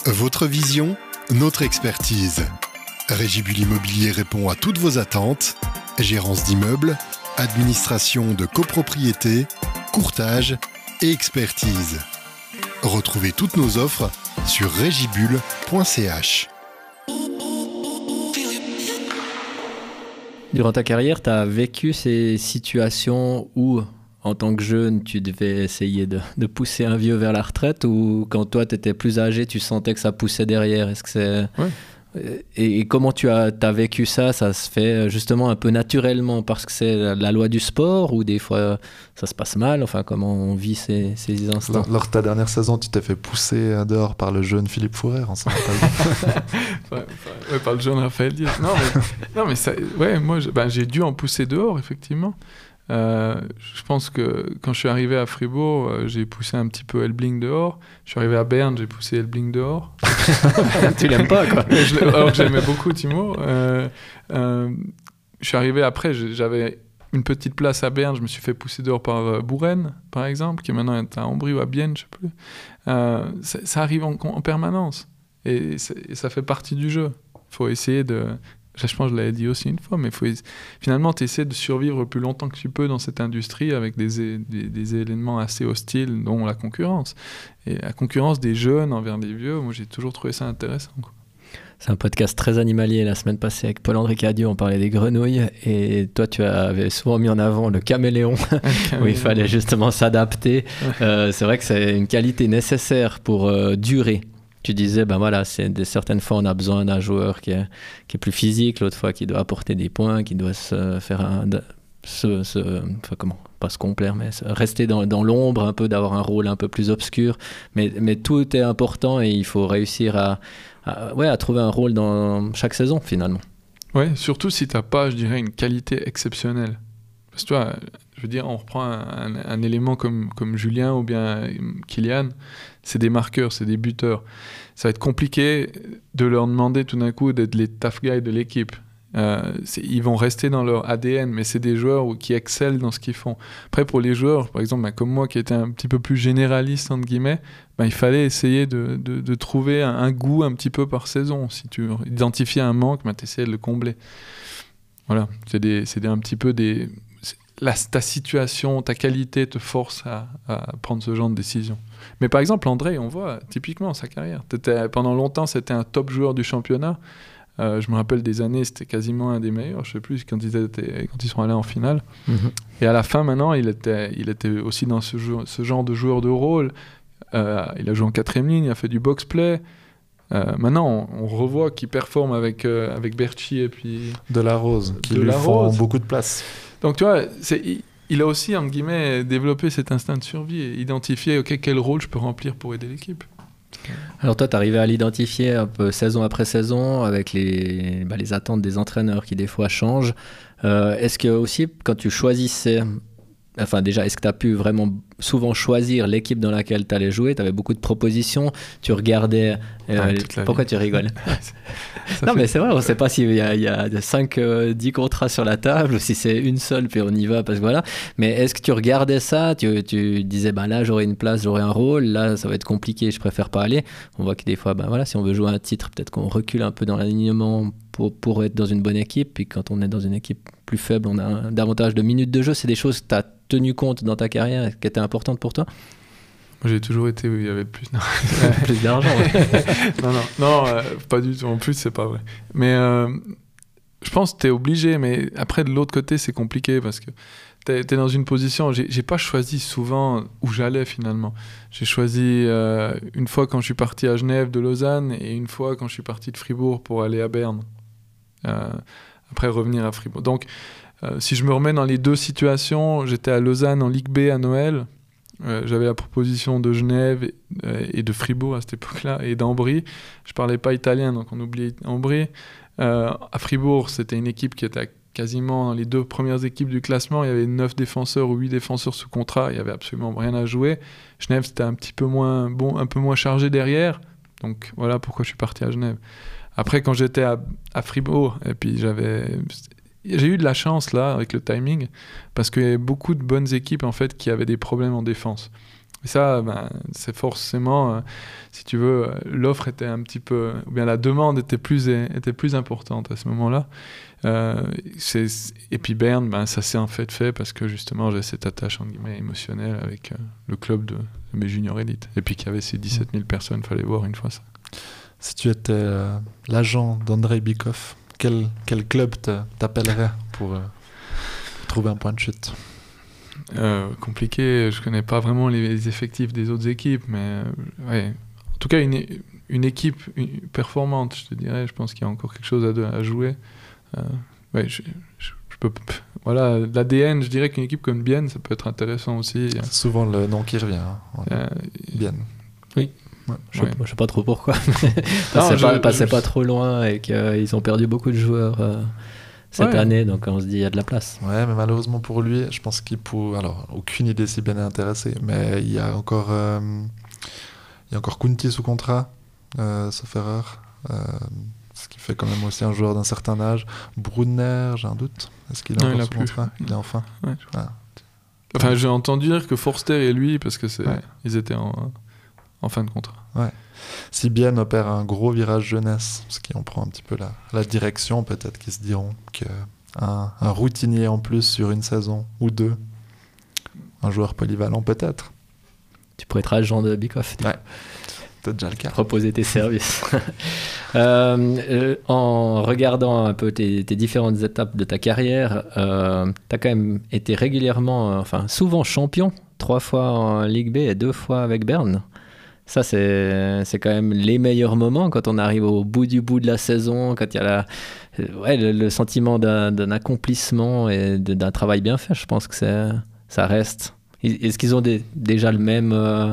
Votre vision, notre expertise. Régibule Immobilier répond à toutes vos attentes. Gérance d'immeubles, administration de copropriété, courtage et expertise. Retrouvez toutes nos offres sur régibule.ch. Durant ta carrière, tu as vécu ces situations où, en tant que jeune, tu devais essayer de, pousser un vieux vers la retraite ou quand toi, tu étais plus âgé, tu sentais que ça poussait derrière? Est-ce que c'est... Et, comment tu as, as, vécu ça? Ça se fait euh, justement un peu naturellement parce que c'est la, loi du sport ou des fois ça se passe mal? Enfin, comment on vit ces, ces instants? Lors de ta dernière saison, tu t'es fait pousser dehors par le jeune Philippe Fourer, on s'en [LAUGHS] ouais, ouais, par le jeune Raphaël Diaz. Non, mais, non, mais ça, ouais, moi ben, j'ai dû en pousser dehors, effectivement. Euh, je pense que quand je suis arrivé à Fribourg, euh, j'ai poussé un petit peu Elbling dehors. Je suis arrivé à Berne, j'ai poussé Elbling dehors. [LAUGHS] tu l'aimes pas, quoi. [LAUGHS] alors que j'aimais beaucoup Timo. Euh, je suis arrivé après, j'avais une petite place à Berne, je me suis fait pousser dehors par Bouren, par exemple, qui est maintenant à Ambry ou à Bienne, je sais plus. Ça, arrive en, permanence. Et, et, ça fait partie du jeu. Il faut essayer de je pense que je l'avais dit aussi une fois, mais faut, finalement, tu essaies de survivre le plus longtemps que tu peux dans cette industrie avec des, des, éléments assez hostiles, dont la concurrence. Et la concurrence des jeunes envers les vieux, moi j'ai toujours trouvé ça intéressant. C'est un podcast très animalier. La semaine passée, avec Paul-André Cadieux, on parlait des grenouilles. Et toi, tu avais souvent mis en avant le caméléon, [LAUGHS] où il fallait justement s'adapter. Euh, c'est vrai que c'est une qualité nécessaire pour euh, durer tu disais, ben voilà, c'est de certaines fois on a besoin d'un joueur qui est, qui est plus physique, l'autre fois qui doit apporter des points, qui doit se faire un, se, enfin comment, pas se complaire, mais rester dans, dans l'ombre un peu, d'avoir un rôle un peu plus obscur. Mais, mais tout est important et il faut réussir à, ouais, à trouver un rôle dans chaque saison finalement. Ouais, surtout si tu n'as pas, je dirais, une qualité exceptionnelle. Parce que toi, je veux dire, on reprend un, élément comme, comme Julien ou bien Kylian, c'est des marqueurs, c'est des buteurs. Ça va être compliqué de leur demander tout d'un coup d'être les tough guys de l'équipe. Euh, ils vont rester dans leur ADN, mais c'est des joueurs qui excellent dans ce qu'ils font. Après, pour les joueurs, par exemple, bah, comme moi qui étais un petit peu plus généraliste, entre guillemets, bah, il fallait essayer de, trouver un, goût un petit peu par saison. Si tu identifies un manque, bah, tu essaies de le combler. Voilà, c'est un petit peu la, ta situation, ta qualité te force à, prendre ce genre de décision. Mais par exemple, André, on voit typiquement sa carrière. pendant longtemps, c'était un top joueur du championnat. Euh, je me rappelle des années, c'était quasiment un des meilleurs. Je sais plus quand ils, étaient, quand ils sont allés en finale. Mhm. Et à la fin, maintenant, il était, il était aussi dans ce, ce genre de joueur de rôle. Euh, il a joué en quatrième ligne, il a fait du box-play. Euh, maintenant, on, revoit qu'il performe avec, avec Berchi et puis. De la Rose, qui lui font beaucoup de place. Donc tu vois, il, a aussi, en guillemets, développé cet instinct de survie et identifié, quel rôle je peux remplir pour aider l'équipe. Alors toi, tu arrivé à l'identifier un peu saison après saison avec les, bah, attentes des entraîneurs qui des fois changent. Euh, est-ce que aussi, quand tu choisissais Enfin, déjà, est-ce que tu as pu vraiment souvent choisir l'équipe dans laquelle tu allais jouer? Tu avais beaucoup de propositions, tu regardais. Euh, pourquoi tu rigoles? [LAUGHS] [LAUGHS] Non, mais c'est vrai, on ne sait pas s'il y, y, a 5, 10 euh, contrats sur la table ou si c'est une seule, puis on y va, parce que voilà. Mais est-ce que tu regardais ça? Tu, tu, disais, ben là, j'aurai une place, j'aurai un rôle, là, ça va être compliqué, je préfère pas aller. On voit que des fois, ben voilà, si on veut jouer un titre, peut-être qu'on recule un peu dans l'alignement pour, pour, être dans une bonne équipe. Puis quand on est dans une équipe plus faible, on a davantage de minutes de jeu. C'est des choses que tu as tenu compte dans ta carrière qui étaient importantes pour toi Moi, j'ai toujours été où il y avait plus, plus d'argent. [LAUGHS] non, non, non euh, pas du tout. En plus, c'est pas vrai. Mais euh, je pense que tu es obligé. Mais après, de l'autre côté, c'est compliqué parce que tu es, dans une position. J'ai pas choisi souvent où j'allais finalement. J'ai choisi euh, une fois quand je suis parti à Genève de Lausanne et une fois quand je suis parti de Fribourg pour aller à Berne. après, revenir à Fribourg. Donc, euh, si je me remets dans les deux situations, j'étais à Lausanne en Ligue B à Noël. Euh, j'avais la proposition de Genève et, de Fribourg à cette époque-là et d'Ambry. Je parlais pas italien, donc on oubliait Ambry. Euh, à Fribourg, c'était une équipe qui était quasiment dans les deux premières équipes du classement. Il y avait 9 défenseurs ou 8 défenseurs sous contrat. Il y avait absolument rien à jouer. Genève, c'était un petit peu moins bon, un peu moins chargé derrière. Donc voilà pourquoi je suis parti à Genève. Après, quand j'étais à, Fribourg, et puis j'avais j'ai eu de la chance là avec le timing parce qu'il y avait beaucoup de bonnes équipes en fait qui avaient des problèmes en défense. Et ça, ben, c'est forcément, euh, si tu veux, euh, l'offre était un petit peu, ou bien la demande était plus, était plus importante à ce moment-là. Euh, et puis Berne, ben, ça s'est en fait fait parce que justement j'ai cette attache en guillemets émotionnelle avec le club de, mes juniors élites. Et puis qu'il y avait ces 17 000 personnes, fallait voir une fois ça. Si tu étais l'agent d'André Bikoff, quel, quel club t'appellerait pour euh, trouver un point de chute? Euh, Compliqué, je connais pas vraiment les effectifs des autres équipes, mais euh, ouais. en tout cas, une, une équipe performante, je te dirais, je pense qu'il y a encore quelque chose à, à jouer. ouais, je, peux, voilà, l'ADN, je dirais qu'une équipe comme Bienne, ça peut être intéressant aussi. C'est souvent le nom qui revient. Hein. Bienne. Oui, je, ne sais pas trop pourquoi. [LAUGHS] Passez pas, pas, pas, trop loin et qu'ils ont perdu beaucoup de joueurs euh, cette année, donc on se dit il y a de la place. Ouais, mais malheureusement pour lui, je pense qu'il pour alors aucune idée si bien est intéressé, mais il y a encore euh, il y a encore Kunti sous contrat, euh, sauf erreur. Euh, ce qui fait quand même aussi un joueur d'un certain âge. Brunner, j'ai un doute. Est-ce qu'il est encore sous contrat? Il est enfin. Enfin, j'ai entendu dire que Forster et lui, parce que c'est, ils étaient en, en fin de contrat. Ouais. si bien opère un gros virage jeunesse, ce qui en prend un petit peu la, la direction, peut-être qu'ils se diront qu'un un routinier en plus sur une saison ou deux, un joueur polyvalent peut-être. Tu pourrais être agent de Bikoff. Ouais. C'est déjà le cas. Proposer tes services. [LAUGHS] Euh, en regardant un peu tes, tes, différentes étapes de ta carrière, euh, tu as quand même été régulièrement, euh, enfin souvent champion, trois fois en Ligue B et deux fois avec Berne. Ça, c'est quand même les meilleurs moments quand on arrive au bout du bout de la saison, quand il y a la, ouais, le, sentiment d'un accomplissement et d'un travail bien fait. Je pense que ça reste. Est-ce qu'ils ont déjà le même, euh,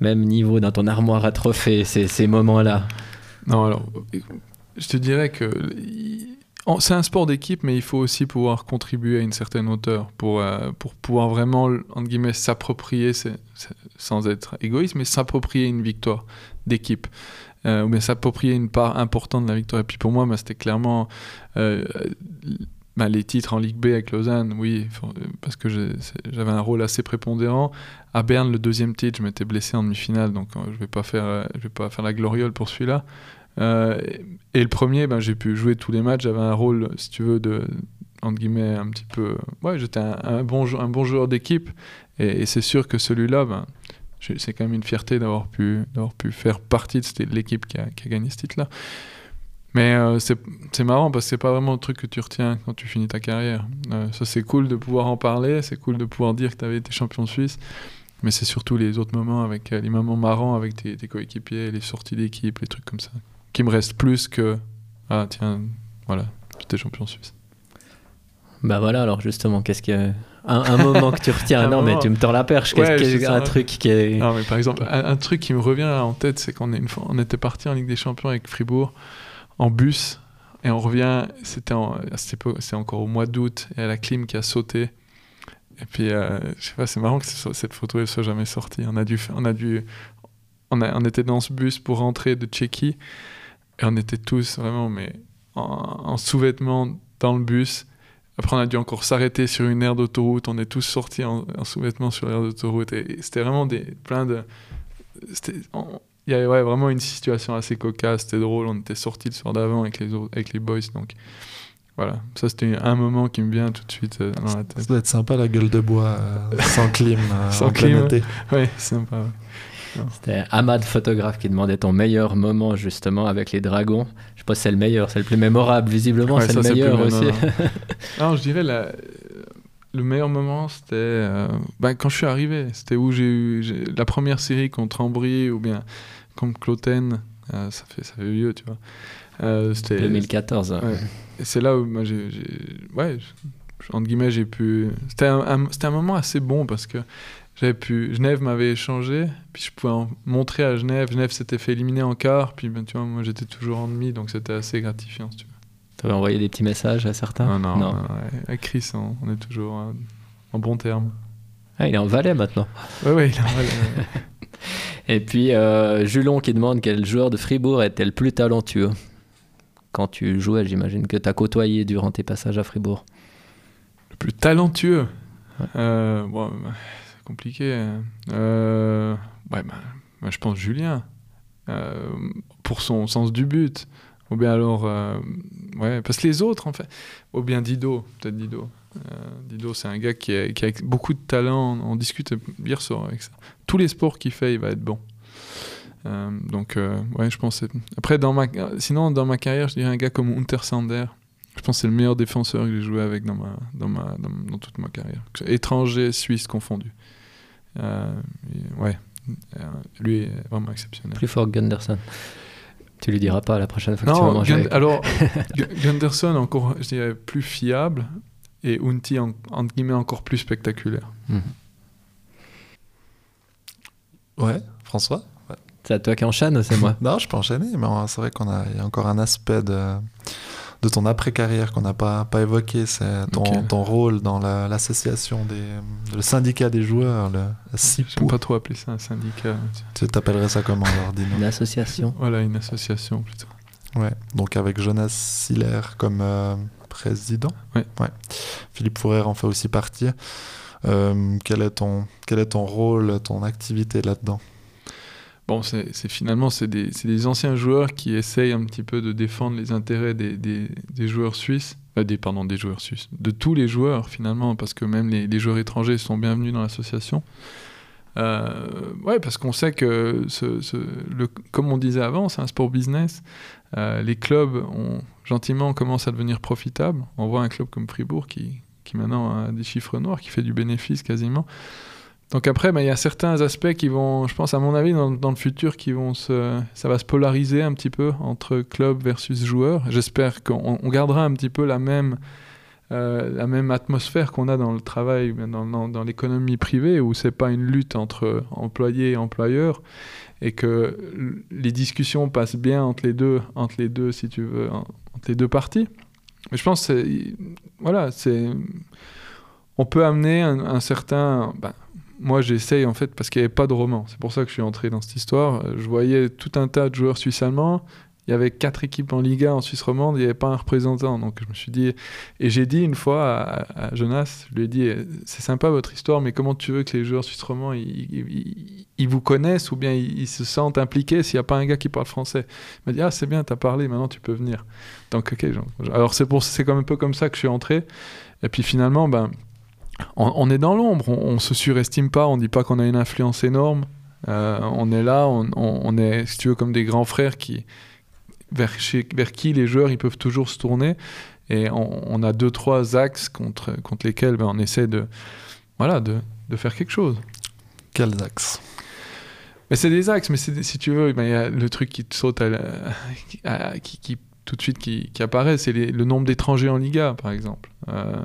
même niveau dans ton armoire à trophées, ces, ces moments-là? Non, alors, je te dirais que c'est un sport d'équipe, mais il faut aussi pouvoir contribuer à une certaine hauteur pour, euh, pour pouvoir vraiment, entre guillemets, s'approprier, sans être égoïste, mais s'approprier une victoire d'équipe. Euh, bien s'approprier une part importante de la victoire. Et puis pour moi, bah, c'était clairement euh, bah, les titres en Ligue B avec Lausanne, oui, parce que j'avais un rôle assez prépondérant. À Berne, le deuxième titre, je m'étais blessé en demi-finale, donc euh, je vais pas faire, vais pas faire la gloriole pour celui-là. Euh, et le premier, ben, j'ai pu jouer tous les matchs. J'avais un rôle, si tu veux, de entre guillemets un petit peu. Ouais, j'étais un, bon, joueur d'équipe, et, c'est sûr que celui-là, ben, c'est quand même une fierté d'avoir pu, pu faire partie de l'équipe qui a, gagné ce titre-là. Mais euh, c'est marrant parce que c'est pas vraiment le truc que tu retiens quand tu finis ta carrière. Euh, ça, c'est cool de pouvoir en parler, c'est cool de pouvoir dire que tu avais été champion suisse. Mais c'est surtout les autres moments, avec les moments marrants avec tes coéquipiers, les sorties d'équipe, les trucs comme ça, qui me restent plus que Ah, tiens, voilà, j'étais champion suisse. Bah voilà, alors justement, qu'est-ce que. Un, un, moment que tu retiens, [LAUGHS] non, moment... mais tu me tords la perche. Qu'est-ce ouais, qu un truc qui est. Non, mais par exemple, un, un truc qui me revient en tête, c'est qu'on on était parti en Ligue des Champions avec Fribourg en bus et on revient. C'était c'est encore au mois d'août et la clim qui a sauté. Et puis, euh, je sais pas, c'est marrant que cette photo ne soit jamais sortie. On a dû, on a dû, on, a, on était dans ce bus pour rentrer de Tchéquie et on était tous vraiment, mais en, en sous-vêtements dans le bus. Après, on a dû encore s'arrêter sur une aire d'autoroute. On est tous sortis en, en sous-vêtements sur l'aire d'autoroute. Et, et c'était vraiment des, plein de. Il y avait ouais, vraiment une situation assez cocasse, c'était drôle, on était sortis le soir d'avant avec les, autres, avec les boys, donc voilà, ça c'était un moment qui me vient tout de suite euh, dans la tête. Ça doit être sympa la gueule de bois, euh, sans clim, [LAUGHS] euh, sans clim. Oui, sympa. Ouais. C'était Ahmad photographe qui demandait ton meilleur moment justement avec les dragons. Je sais pas si c'est le meilleur, c'est le plus mémorable visiblement, ouais, c'est le meilleur aussi. [LAUGHS] non, je dirais la, le meilleur moment, c'était euh, ben, quand je suis arrivé. C'était où j'ai eu la première série contre Ambry ou bien contre Cloten. Euh, ça, fait, ça fait vieux, tu vois. Euh, c'était 2014. Ouais. Et c'est là où moi, j'ai. Ouais, entre guillemets, j'ai pu. C'était un, un, un, moment assez bon parce que j'avais pu. Genève m'avait échangé, puis je pouvais en montrer à Genève. Genève s'était fait éliminer en quart, puis ben, tu vois, moi j'étais toujours en demi, donc c'était assez gratifiant, si tu veux. Tu avais envoyé des petits messages à certains Non, non. non. non avec Chris, on, on, est toujours en, en bon terme. Ah, il est en Valais maintenant. Oui, oui, il est en Valais. [LAUGHS] Et puis, euh, Julon qui demande quel joueur de Fribourg était le plus talentueux? Quand tu jouais, j'imagine que tu as côtoyé durant tes passages à Fribourg. Le plus talentueux? Ouais. euh, bon, C'est compliqué. Euh, ouais, bah, bah, je pense Julien. Euh, pour son sens du but. Ou bien alors, euh, ouais, parce que les autres, en fait, ou bien Dido, peut-être Dido. Dido, c'est un gars qui a, beaucoup de talent. On discute hier soir avec ça. Tous les sports qu'il fait, il va être bon. Donc, ouais, je pense. Après, dans ma, sinon, dans ma carrière, je dirais un gars comme Hunter Sander. Je pense que c'est le meilleur défenseur que j'ai joué avec dans, ma, dans, ma, dans, dans, toute ma carrière. Étranger, suisse confondu. Euh, ouais, lui est vraiment exceptionnel. Plus fort que Gunderson. Tu lui diras pas la prochaine fois non, que tu vas manger. Gun alors, [LAUGHS] Gunderson, encore, je dirais, plus fiable et Unti, en, entre guillemets, encore plus spectaculaire. Mmh. Ouais, François? Ouais. C'est à toi qui enchaîne, c'est moi [LAUGHS] Non, je peux enchaîner, mais c'est vrai qu'on a, y a encore un aspect de, de ton après-carrière qu'on n'a pas, pas évoqué, c'est ton, okay. ton, rôle dans l'association la, des le syndicat des joueurs, le SIPO. Je ne pas trop appeler ça un syndicat. Tu t'appellerais ça comment alors Une association. Voilà, une association plutôt. Ouais, donc avec Jonas Siller comme euh, président. Ouais. ouais. Philippe Fourrer en fait aussi partie. Euh, quel, est ton, quel est ton rôle, ton activité là-dedans? Bon, c'est finalement, c'est des, des, anciens joueurs qui essayent un petit peu de défendre les intérêts des, des, joueurs suisses, euh, des, pardon, des joueurs suisses, de tous les joueurs finalement, parce que même les, joueurs étrangers sont bienvenus dans l'association. Euh, ouais, parce qu'on sait que, comme on disait avant, c'est un sport business. Euh, les clubs ont gentiment commencé à devenir profitables. On voit un club comme Fribourg qui, qui maintenant a des chiffres noirs, qui fait du bénéfice quasiment. Donc après, bah, il y a certains aspects qui vont, je pense à mon avis, dans, le futur, qui vont ça va se polariser un petit peu entre club versus joueur. J'espère qu'on gardera un petit peu la même, euh, la même atmosphère qu'on a dans le travail, dans, dans, l'économie privée, où c'est pas une lutte entre employés et employeurs, et que les discussions passent bien entre les deux, entre les deux, si tu veux, entre les deux parties. Mais je pense, que voilà, c'est, on peut amener un, un certain, ben, moi j'essaye en fait parce qu'il n'y avait pas de roman. C'est pour ça que je suis entré dans cette histoire. Je voyais tout un tas de joueurs suisses-allemands. Il y avait quatre équipes en Liga en Suisse romande, il n'y avait pas un représentant. Donc je me suis dit, et j'ai dit une fois à, Jonas, je lui ai dit, c'est sympa votre histoire, mais comment tu veux que les joueurs suisses romands ils, vous connaissent ou bien ils, se sentent impliqués s'il n'y a pas un gars qui parle français? Il m'a dit, ah c'est bien, tu as parlé, maintenant tu peux venir. Donc ok, alors c'est c'est comme un peu comme ça que je suis entré. Et puis finalement, ben on, est dans l'ombre, on, ne se surestime pas, on dit pas qu'on a une influence énorme. Euh, on est là, on, est, si tu veux, comme des grands frères qui, vers, vers qui les joueurs ils peuvent toujours se tourner. Et on, a deux, trois axes contre, contre lesquels ben, on essaie de, voilà, de, de faire quelque chose. Quels axes? Mais c'est des axes, mais si tu veux, ben, il y a le truc qui te saute qui, qui, tout de suite qui, qui apparaît, c'est le nombre d'étrangers en Liga, par exemple. Euh,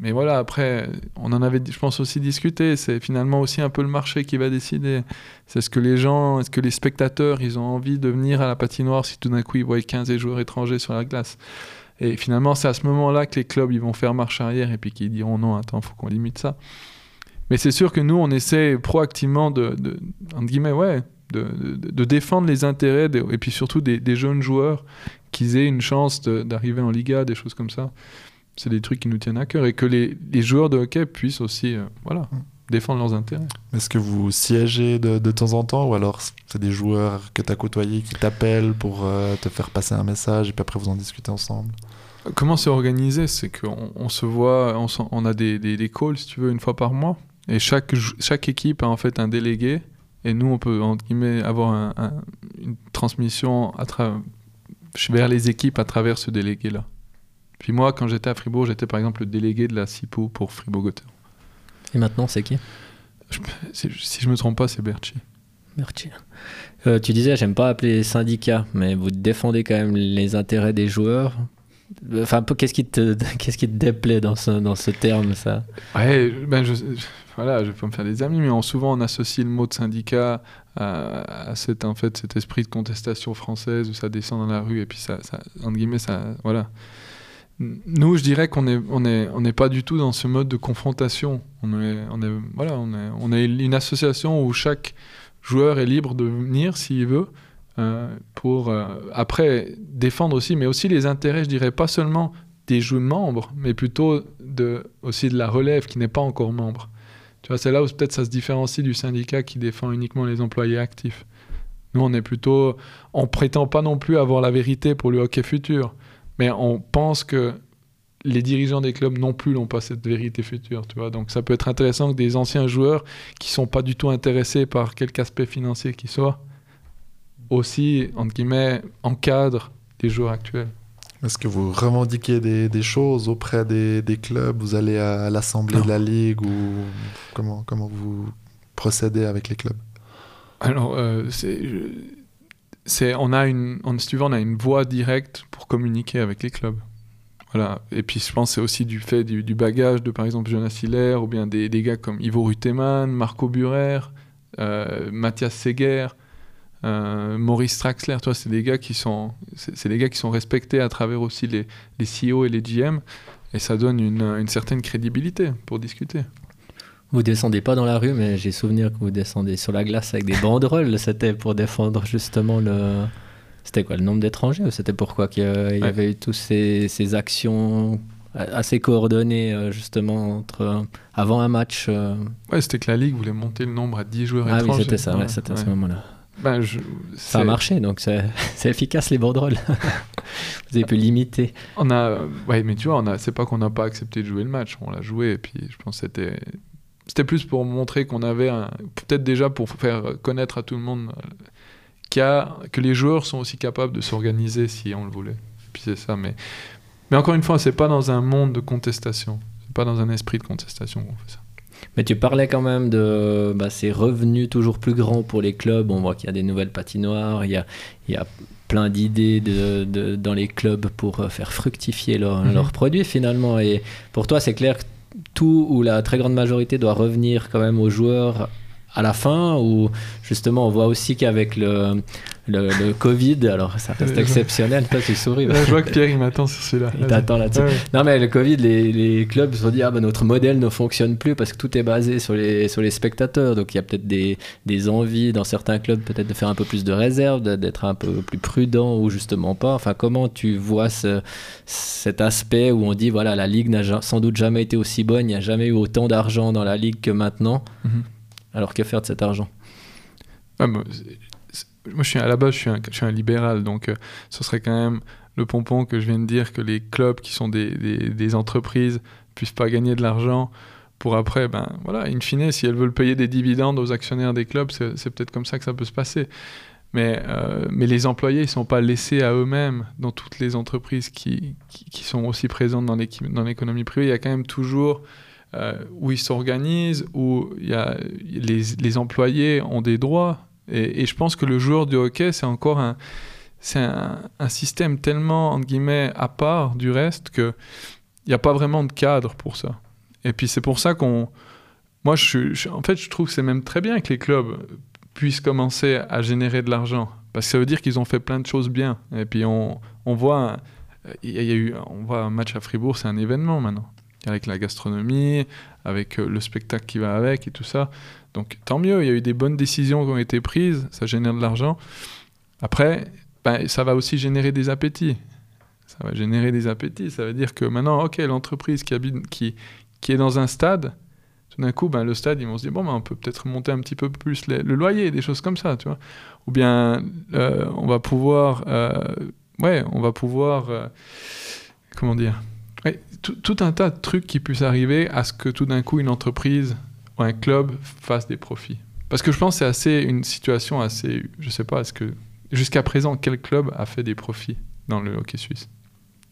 mais voilà, après, on en avait, je pense, aussi discuté. C'est finalement aussi un peu le marché qui va décider. C'est ce que les gens, est-ce que les spectateurs, ils ont envie de venir à la patinoire si tout d'un coup ils voient 15 joueurs étrangers sur la glace. Et finalement, c'est à ce moment-là que les clubs ils vont faire marche arrière et puis qu'ils diront non, attends, faut qu'on limite ça. Mais c'est sûr que nous, on essaie proactivement de, de guillemets, ouais, de, défendre les intérêts et puis surtout des jeunes joueurs qu'ils aient une chance d'arriver en Liga, des choses comme ça c'est des trucs qui nous tiennent à cœur et que les, les joueurs de hockey puissent aussi euh, voilà, mm. défendre leurs intérêts. Est-ce que vous siégez de, de, temps en temps ou alors c'est des joueurs que tu as côtoyés qui t'appellent pour euh, te faire passer un message et puis après vous en discutez ensemble? Comment c'est organisé? C'est qu'on on se voit, on, on a des, des, des, calls si tu veux une fois par mois et chaque, chaque équipe a en fait un délégué et nous on peut entre guillemets avoir un, une transmission à vers les équipes à travers ce délégué là. Puis moi, quand j'étais à Fribourg, j'étais par exemple le délégué de la CIPO pour Fribourg-Gotteron. Et maintenant, c'est qui? Si je me trompe pas, c'est Berchi. Berchi. Euh, tu disais, j'aime pas appeler syndicat, mais vous défendez quand même les intérêts des joueurs. Enfin, qu'est-ce qui te, [LAUGHS] qu'est-ce qui te déplaît dans ce, dans ce terme, ça? Ouais, ben je, voilà, je peux me faire des amis, mais souvent on associe le mot de syndicat à, à, cet, en fait, cet esprit de contestation française où ça descend dans la rue et puis ça, ça entre guillemets, ça, voilà. Nous, je dirais qu'on n'est on est, pas du tout dans ce mode de confrontation. On est, on une association où chaque joueur est libre de venir s'il veut euh, pour euh, après défendre aussi, mais aussi les intérêts, je dirais pas seulement des joueurs membres, mais plutôt de, aussi de la relève qui n'est pas encore membre. Tu vois, c'est là où peut-être ça se différencie du syndicat qui défend uniquement les employés actifs. Nous, on est plutôt, on prétend pas non plus avoir la vérité pour le hockey futur mais on pense que les dirigeants des clubs non plus n'ont pas cette vérité future, tu vois. Donc ça peut être intéressant que des anciens joueurs qui sont pas du tout intéressés par quelque aspect financier qui soit, aussi, entre guillemets, encadrent des joueurs actuels. Est-ce que vous revendiquez des, des choses auprès des, des, clubs? Vous allez à l'assemblée de la ligue ou comment, comment vous procédez avec les clubs? Alors, euh, c'est on a une on, a une voie directe pour communiquer avec les clubs. Voilà. Et puis je pense c'est aussi du fait du, bagage de par exemple Jonas Hiller ou bien des, gars comme Ivo Ruteman, Marco Burer, euh, Mathias Seger, euh, Maurice Traxler. Toi, c'est des gars qui sont c'est des gars qui sont respectés à travers aussi les, les CEO et les GM et ça donne une, une certaine crédibilité pour discuter. Vous descendez pas dans la rue, mais j'ai souvenir que vous descendez sur la glace avec des banderoles. C'était pour défendre justement le. C'était quoi le nombre d'étrangers c'était pourquoi qu'il y avait eu toutes ces, ces, actions assez coordonnées euh, justement entre avant un match euh? Ouais, c'était que la ligue voulait monter le nombre à 10 joueurs ah étrangers. Ah oui, c'était ça, c'était à ce moment-là. Ben, je- Ça a marché, donc c'est [LAUGHS] c'est efficace les banderoles. [LAUGHS] Vous avez pu limiter. On a, ouais, mais tu vois, on a, c'est pas qu'on n'a pas accepté de jouer le match, on l'a joué, et puis je pense que c'était, c'était plus pour montrer qu'on avait, un- peut-être déjà pour faire connaître à tout le monde a, que les joueurs sont aussi capables de s'organiser si on le voulait. Puis c'est ça, mais, mais encore une fois, c'est pas dans un monde de contestation, c'est pas dans un esprit de contestation qu'on fait ça. Mais tu parlais quand même de bah, ces revenus toujours plus grands pour les clubs. On voit qu'il y a des nouvelles patinoires, il y a, il y a plein d'idées de, de- dans les clubs pour euh, faire fructifier leur- Mhm. leurs produits finalement. Et pour toi, c'est clair que tout ou la très grande majorité doit revenir quand même aux joueurs à la fin ou justement on voit aussi qu'avec le, le, le Covid, alors ça reste Euh, exceptionnel, toi tu souris. Là, je vois que Pierre, il m'attend sur celui-là. Il t'attend là-dessus. Ouais. Non, mais le Covid, les, les clubs se sont dit, ah ben notre modèle ne fonctionne plus parce que tout est basé sur les, sur les spectateurs. Donc il y a peut-être des, des envies dans certains clubs, peut-être de faire un peu plus de réserve, d'être un peu plus prudent ou justement pas. Enfin, comment tu vois ce- cet aspect où on dit, voilà, la Ligue n'a sans doute jamais été aussi bonne, il n'y a jamais eu autant d'argent dans la Ligue que maintenant? Mhm. Alors que faire de cet argent? C'est- c'est- moi, je suis à la base, je suis un, libéral, donc euh, ce serait quand même le pompon que je viens de dire que les clubs qui sont des, des, des entreprises puissent pas gagner de l'argent pour après, ben voilà, in fine, si elles veulent payer des dividendes aux actionnaires des clubs, c'est peut-être comme ça que ça peut se passer. Mais, euh, les employés, ils sont pas laissés à eux-mêmes dans toutes les entreprises qui, qui, sont aussi présentes dans l'économie privée. Il y a quand même toujours où ils s'organisent, où il y a, les, employés ont des droits. Et, je pense que le joueur de hockey, c'est encore un, un, système tellement, entre guillemets, à part du reste qu'il n'y a pas vraiment de cadre pour ça. Et puis c'est pour ça qu'on... Moi, je, je- en fait, je trouve que c'est même très bien que les clubs puissent commencer à générer de l'argent. Parce que ça veut dire qu'ils ont fait plein de choses bien. Et puis on, on voit... Il a- il y a eu, on voit un match à Fribourg, c'est un événement maintenant. Avec la gastronomie, avec euh, le spectacle qui va avec et tout ça. Donc tant mieux, il y a eu des bonnes décisions qui ont été prises, ça génère de l'argent. Après, ben, ça va aussi générer des appétits. Ça va générer des appétits. Ça veut dire que maintenant, ok, l'entreprise qui, qui, qui est dans un stade, tout d'un coup, ben, le stade, ils vont se dire, bon, ben, on peut peut-être monter un petit peu plus le loyer, des choses comme ça, tu vois. Ou bien, euh, on va pouvoir, euh, ouais, on va pouvoir, comment dire, Tout un tas de trucs qui puissent arriver à ce que tout d'un coup, une entreprise ou un club fasse des profits. Parce que je pense que c'est assez une situation assez, je sais pas, est-ce que jusqu'à présent, quel club a fait des profits dans le hockey suisse?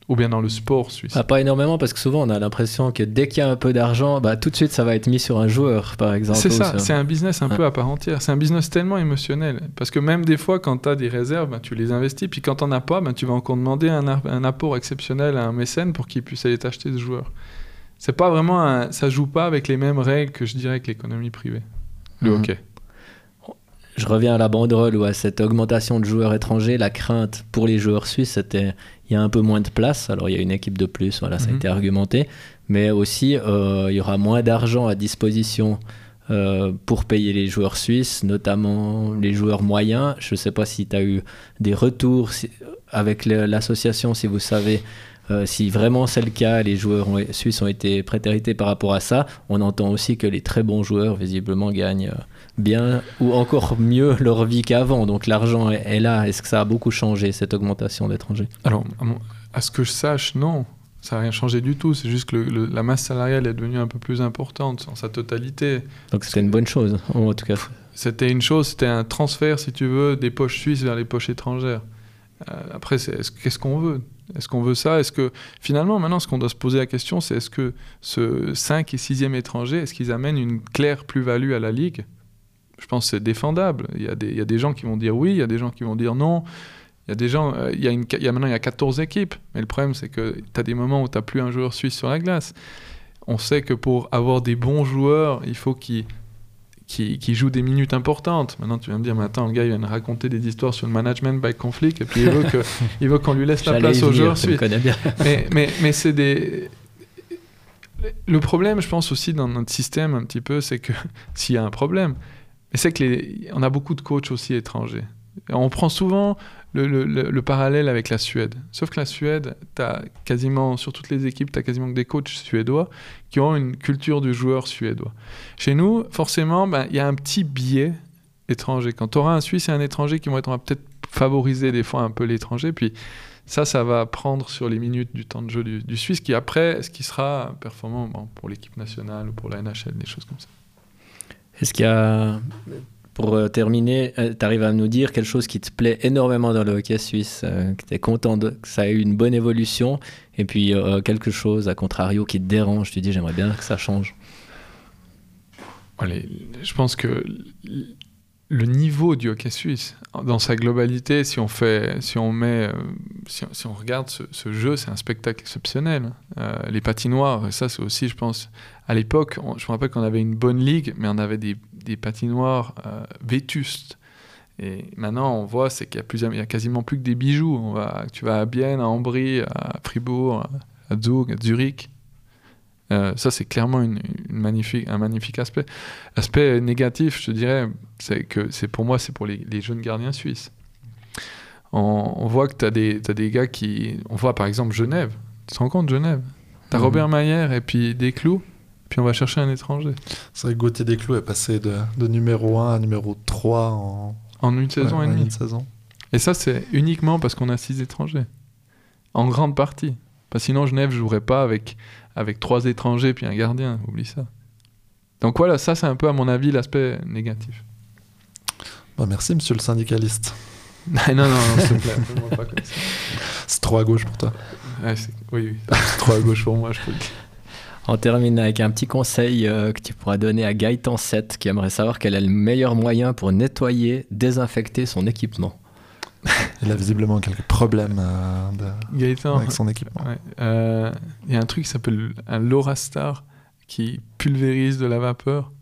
Ou bien dans le sport suisse Ah, Pas énormément parce que souvent on a l'impression que dès qu'il y a un peu d'argent, bah, tout de suite ça va être mis sur un joueur par exemple. C'est ça, sur- c'est un business un peu à part entière. C'est un business tellement émotionnel. Parce que même des fois, quand tu as des réserves, ben, tu les investis. Puis quand tu as pas, ben, tu vas encore demander un, un apport exceptionnel à un mécène pour qu'il puisse aller t'acheter ce joueur. C'est pas vraiment un- Ça joue pas avec les mêmes règles que je dirais que l'économie privée. Le Mhm. hockey. Je reviens à la banderole ou à cette augmentation de joueurs étrangers. La crainte pour les joueurs suisses, c'était il y a un peu moins de place. Alors il y a une équipe de plus, voilà, ça a Mhm. été argumenté. Mais aussi, euh, il y aura moins d'argent à disposition euh, pour payer les joueurs suisses, notamment les joueurs moyens. Je ne sais pas si tu as eu des retours si- avec l'association, si vous savez. euh, si vraiment c'est le cas, les joueurs ont- suisses ont été prétérités par rapport à ça. On entend aussi que les très bons joueurs, visiblement, gagnent bien ou encore mieux leur vie qu'avant. Donc l'argent est, est là. Est-ce que ça a beaucoup changé, cette augmentation d'étrangers? Alors, à, mon- à ce que je sache, non. Ça n'a rien changé du tout. C'est juste que le- le- la masse salariale est devenue un peu plus importante en sa totalité. Donc c'était une bonne chose, en tout cas. C'était une chose, c'était un transfert, si tu veux, des poches suisses vers les poches étrangères. Euh, après, qu'est-ce qu'on veut? Est-ce qu'on veut ça? Est-ce que finalement, maintenant, ce qu'on doit se poser la question, c'est est-ce que ce 5 et 6e étranger, est-ce qu'ils amènent une claire plus-value à la Ligue? Je pense que c'est défendable. Il y, a des, il y a des gens qui vont dire oui, il y a des gens qui vont dire non. Il y a des gens, euh, il y a une, il y a maintenant il y a 14 équipes, mais le problème c'est que tu as des moments où tu n'as plus un joueur suisse sur la glace. On sait que pour avoir des bons joueurs, il faut qu'ils qui, qui joue des minutes importantes. Maintenant, tu vas me dire, mais attends, le gars, il vient de raconter des histoires sur le management by conflict, et puis il veut que- [LAUGHS] il veut qu'on lui laisse la place aux joueurs suisses. Mais, mais, mais c'est des... Le problème, je pense aussi dans notre système un petit peu, c'est que [LAUGHS] s'il y a un problème, mais c'est que on a beaucoup de coachs aussi étrangers. On prend souvent le, le- le- le parallèle avec la Suède. Sauf que la Suède, as quasiment, sur toutes les équipes, tu as quasiment que des coachs suédois qui ont une culture du joueur suédois. Chez nous, forcément, ben, il y a un petit biais étrangers. Quand tu auras un Suisse et un étranger qui vont être, on va peut-être favoriser des fois un peu l'étranger, puis ça, ça va prendre sur les minutes du temps de jeu du, Suisse, qui après, ce qui sera performant pour l'équipe nationale ou pour la NHL, des choses comme ça. Est-ce qu'il y a, pour euh, terminer, euh, tu arrives à nous dire quelque chose qui te plaît énormément dans le hockey suisse, euh, que tu es content que ça ait eu une bonne évolution, et puis quelque chose, à contrario, qui te dérange, tu dis j'aimerais bien que ça change? Allez, je pense que le niveau du hockey suisse, dans sa globalité, si on fait, si on met, si, on regarde ce, jeu, c'est un spectacle exceptionnel. les patinoires, ça c'est aussi, je pense, à l'époque, je me rappelle qu'on avait une bonne ligue, mais on avait des, patinoires euh, vétustes. Et maintenant, on voit c'est qu'il y a quasiment plus que des bijoux. On va, tu vas à Bienne, à Ambry, à Fribourg, à Zug, à Zurich. Euh, ça, c'est clairement une, magnifique, un magnifique aspect. L'aspect négatif, je dirais, c'est que c'est pour moi, c'est pour les, jeunes gardiens suisses. On, voit que tu as, as, des gars qui. On voit par exemple Genève. Tu te rends compte, Genève? Tu as mhm. Robert Mayer et puis Desclous puis on va chercher un étranger. C'est vrai que Gauthier Desclous est passé de, de, numéro 1 à numéro 3 en, en une saison et demie. Une saison. Et ça, c'est uniquement parce qu'on a 6 étrangers. En grande partie. Parce que sinon, Genève ne jouerait pas avec, avec 3 étrangers puis un gardien. Oublie ça. Donc voilà, ça, c'est un peu, à mon avis, l'aspect négatif. Bah, merci, monsieur le syndicaliste. [LAUGHS] non, non, non, s'il te plaît, [LAUGHS] C'est trop à gauche pour toi. oui, oui. [LAUGHS] C'est trop à gauche pour moi, je dire. On termine avec un petit conseil euh, que tu pourras donner à Gaëtan 7 qui aimerait savoir quel est le meilleur moyen pour nettoyer, désinfecter son équipement. [LAUGHS] Il a visiblement quelques problèmes euh, avec son équipement. Euh, il y a un truc qui s'appelle un Lorastar qui pulvérise de la vapeur.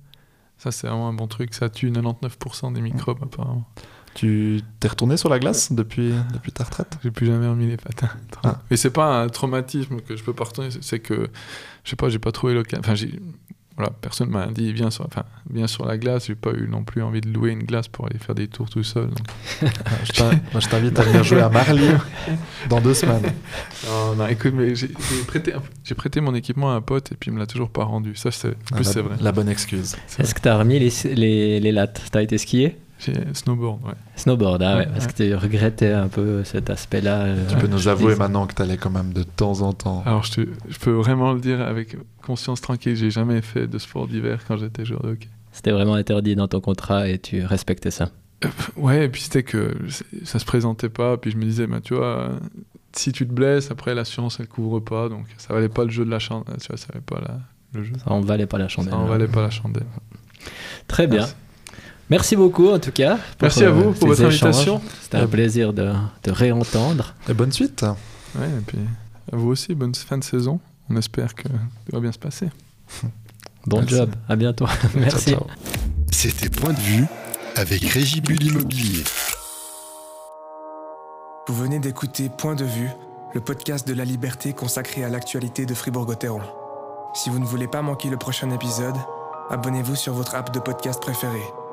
Ça, c'est vraiment un bon truc. Ça tue 99% des microbes, apparemment. Tu t'es retourné sur la glace depuis, depuis ta retraite? J'ai plus jamais remis les patins. Ah. Mais c'est pas un traumatisme que je peux pas retourner, c'est que, je sais pas, j'ai pas trouvé l'occasion. Enfin, voilà, personne m'a dit viens sur, enfin, viens sur la glace. J'ai pas eu non plus envie de louer une glace pour aller faire des tours tout seul. [LAUGHS] Moi, je t'invite à venir jouer à Marly dans deux semaines. [LAUGHS] Non, non écoute, mais j'ai prêté, prêté mon équipement à un pote et puis il me l'a toujours pas rendu. Ça, c'est ah, vrai. La bonne excuse. Est-ce que tu as remis les, les, les lattes? Tu as été skier? Snowboard, ouais. Snowboard, ah ouais, parce que tu regrettais un peu cet aspect-là. Euh, tu peux nous avouer maintenant que tu allais quand même de temps en temps. Alors, je, je peux vraiment le dire avec conscience tranquille, j'ai jamais fait de sport d'hiver quand j'étais joueur de hockey. C'était vraiment interdit dans ton contrat et tu respectais ça euh, Ouais, et puis c'était que ça se présentait pas, puis je me disais, bah, tu vois, si tu te blesses, après l'assurance elle couvre pas, donc ça valait pas le jeu de la chandelle, tu vois, ça valait pas la, le jeu. Ça en valait pas la chandelle. Ça en valait pas la chandelle. Très bien. Merci beaucoup en tout cas. Merci à vous pour votre invitation. C'était un plaisir de te réentendre. Et bonne suite. Ouais, et puis à vous aussi, bonne fin de saison. On espère que tout va bien se passer. [LAUGHS] Bon job, à bientôt. [LAUGHS] Merci. C'était Point de vue avec Régibule Immobilier. Vous venez d'écouter Point de vue, le podcast de la liberté consacré à l'actualité de Fribourg-Gotteron. Si vous ne voulez pas manquer le prochain épisode, abonnez-vous sur votre app de podcast préférée.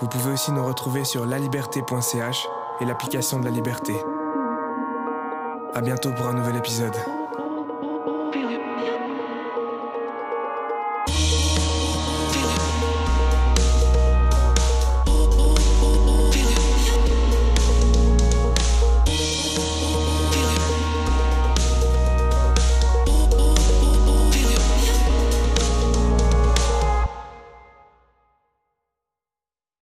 Vous pouvez aussi nous retrouver sur laliberté.ch et l'application de la liberté. À bientôt pour un nouvel épisode.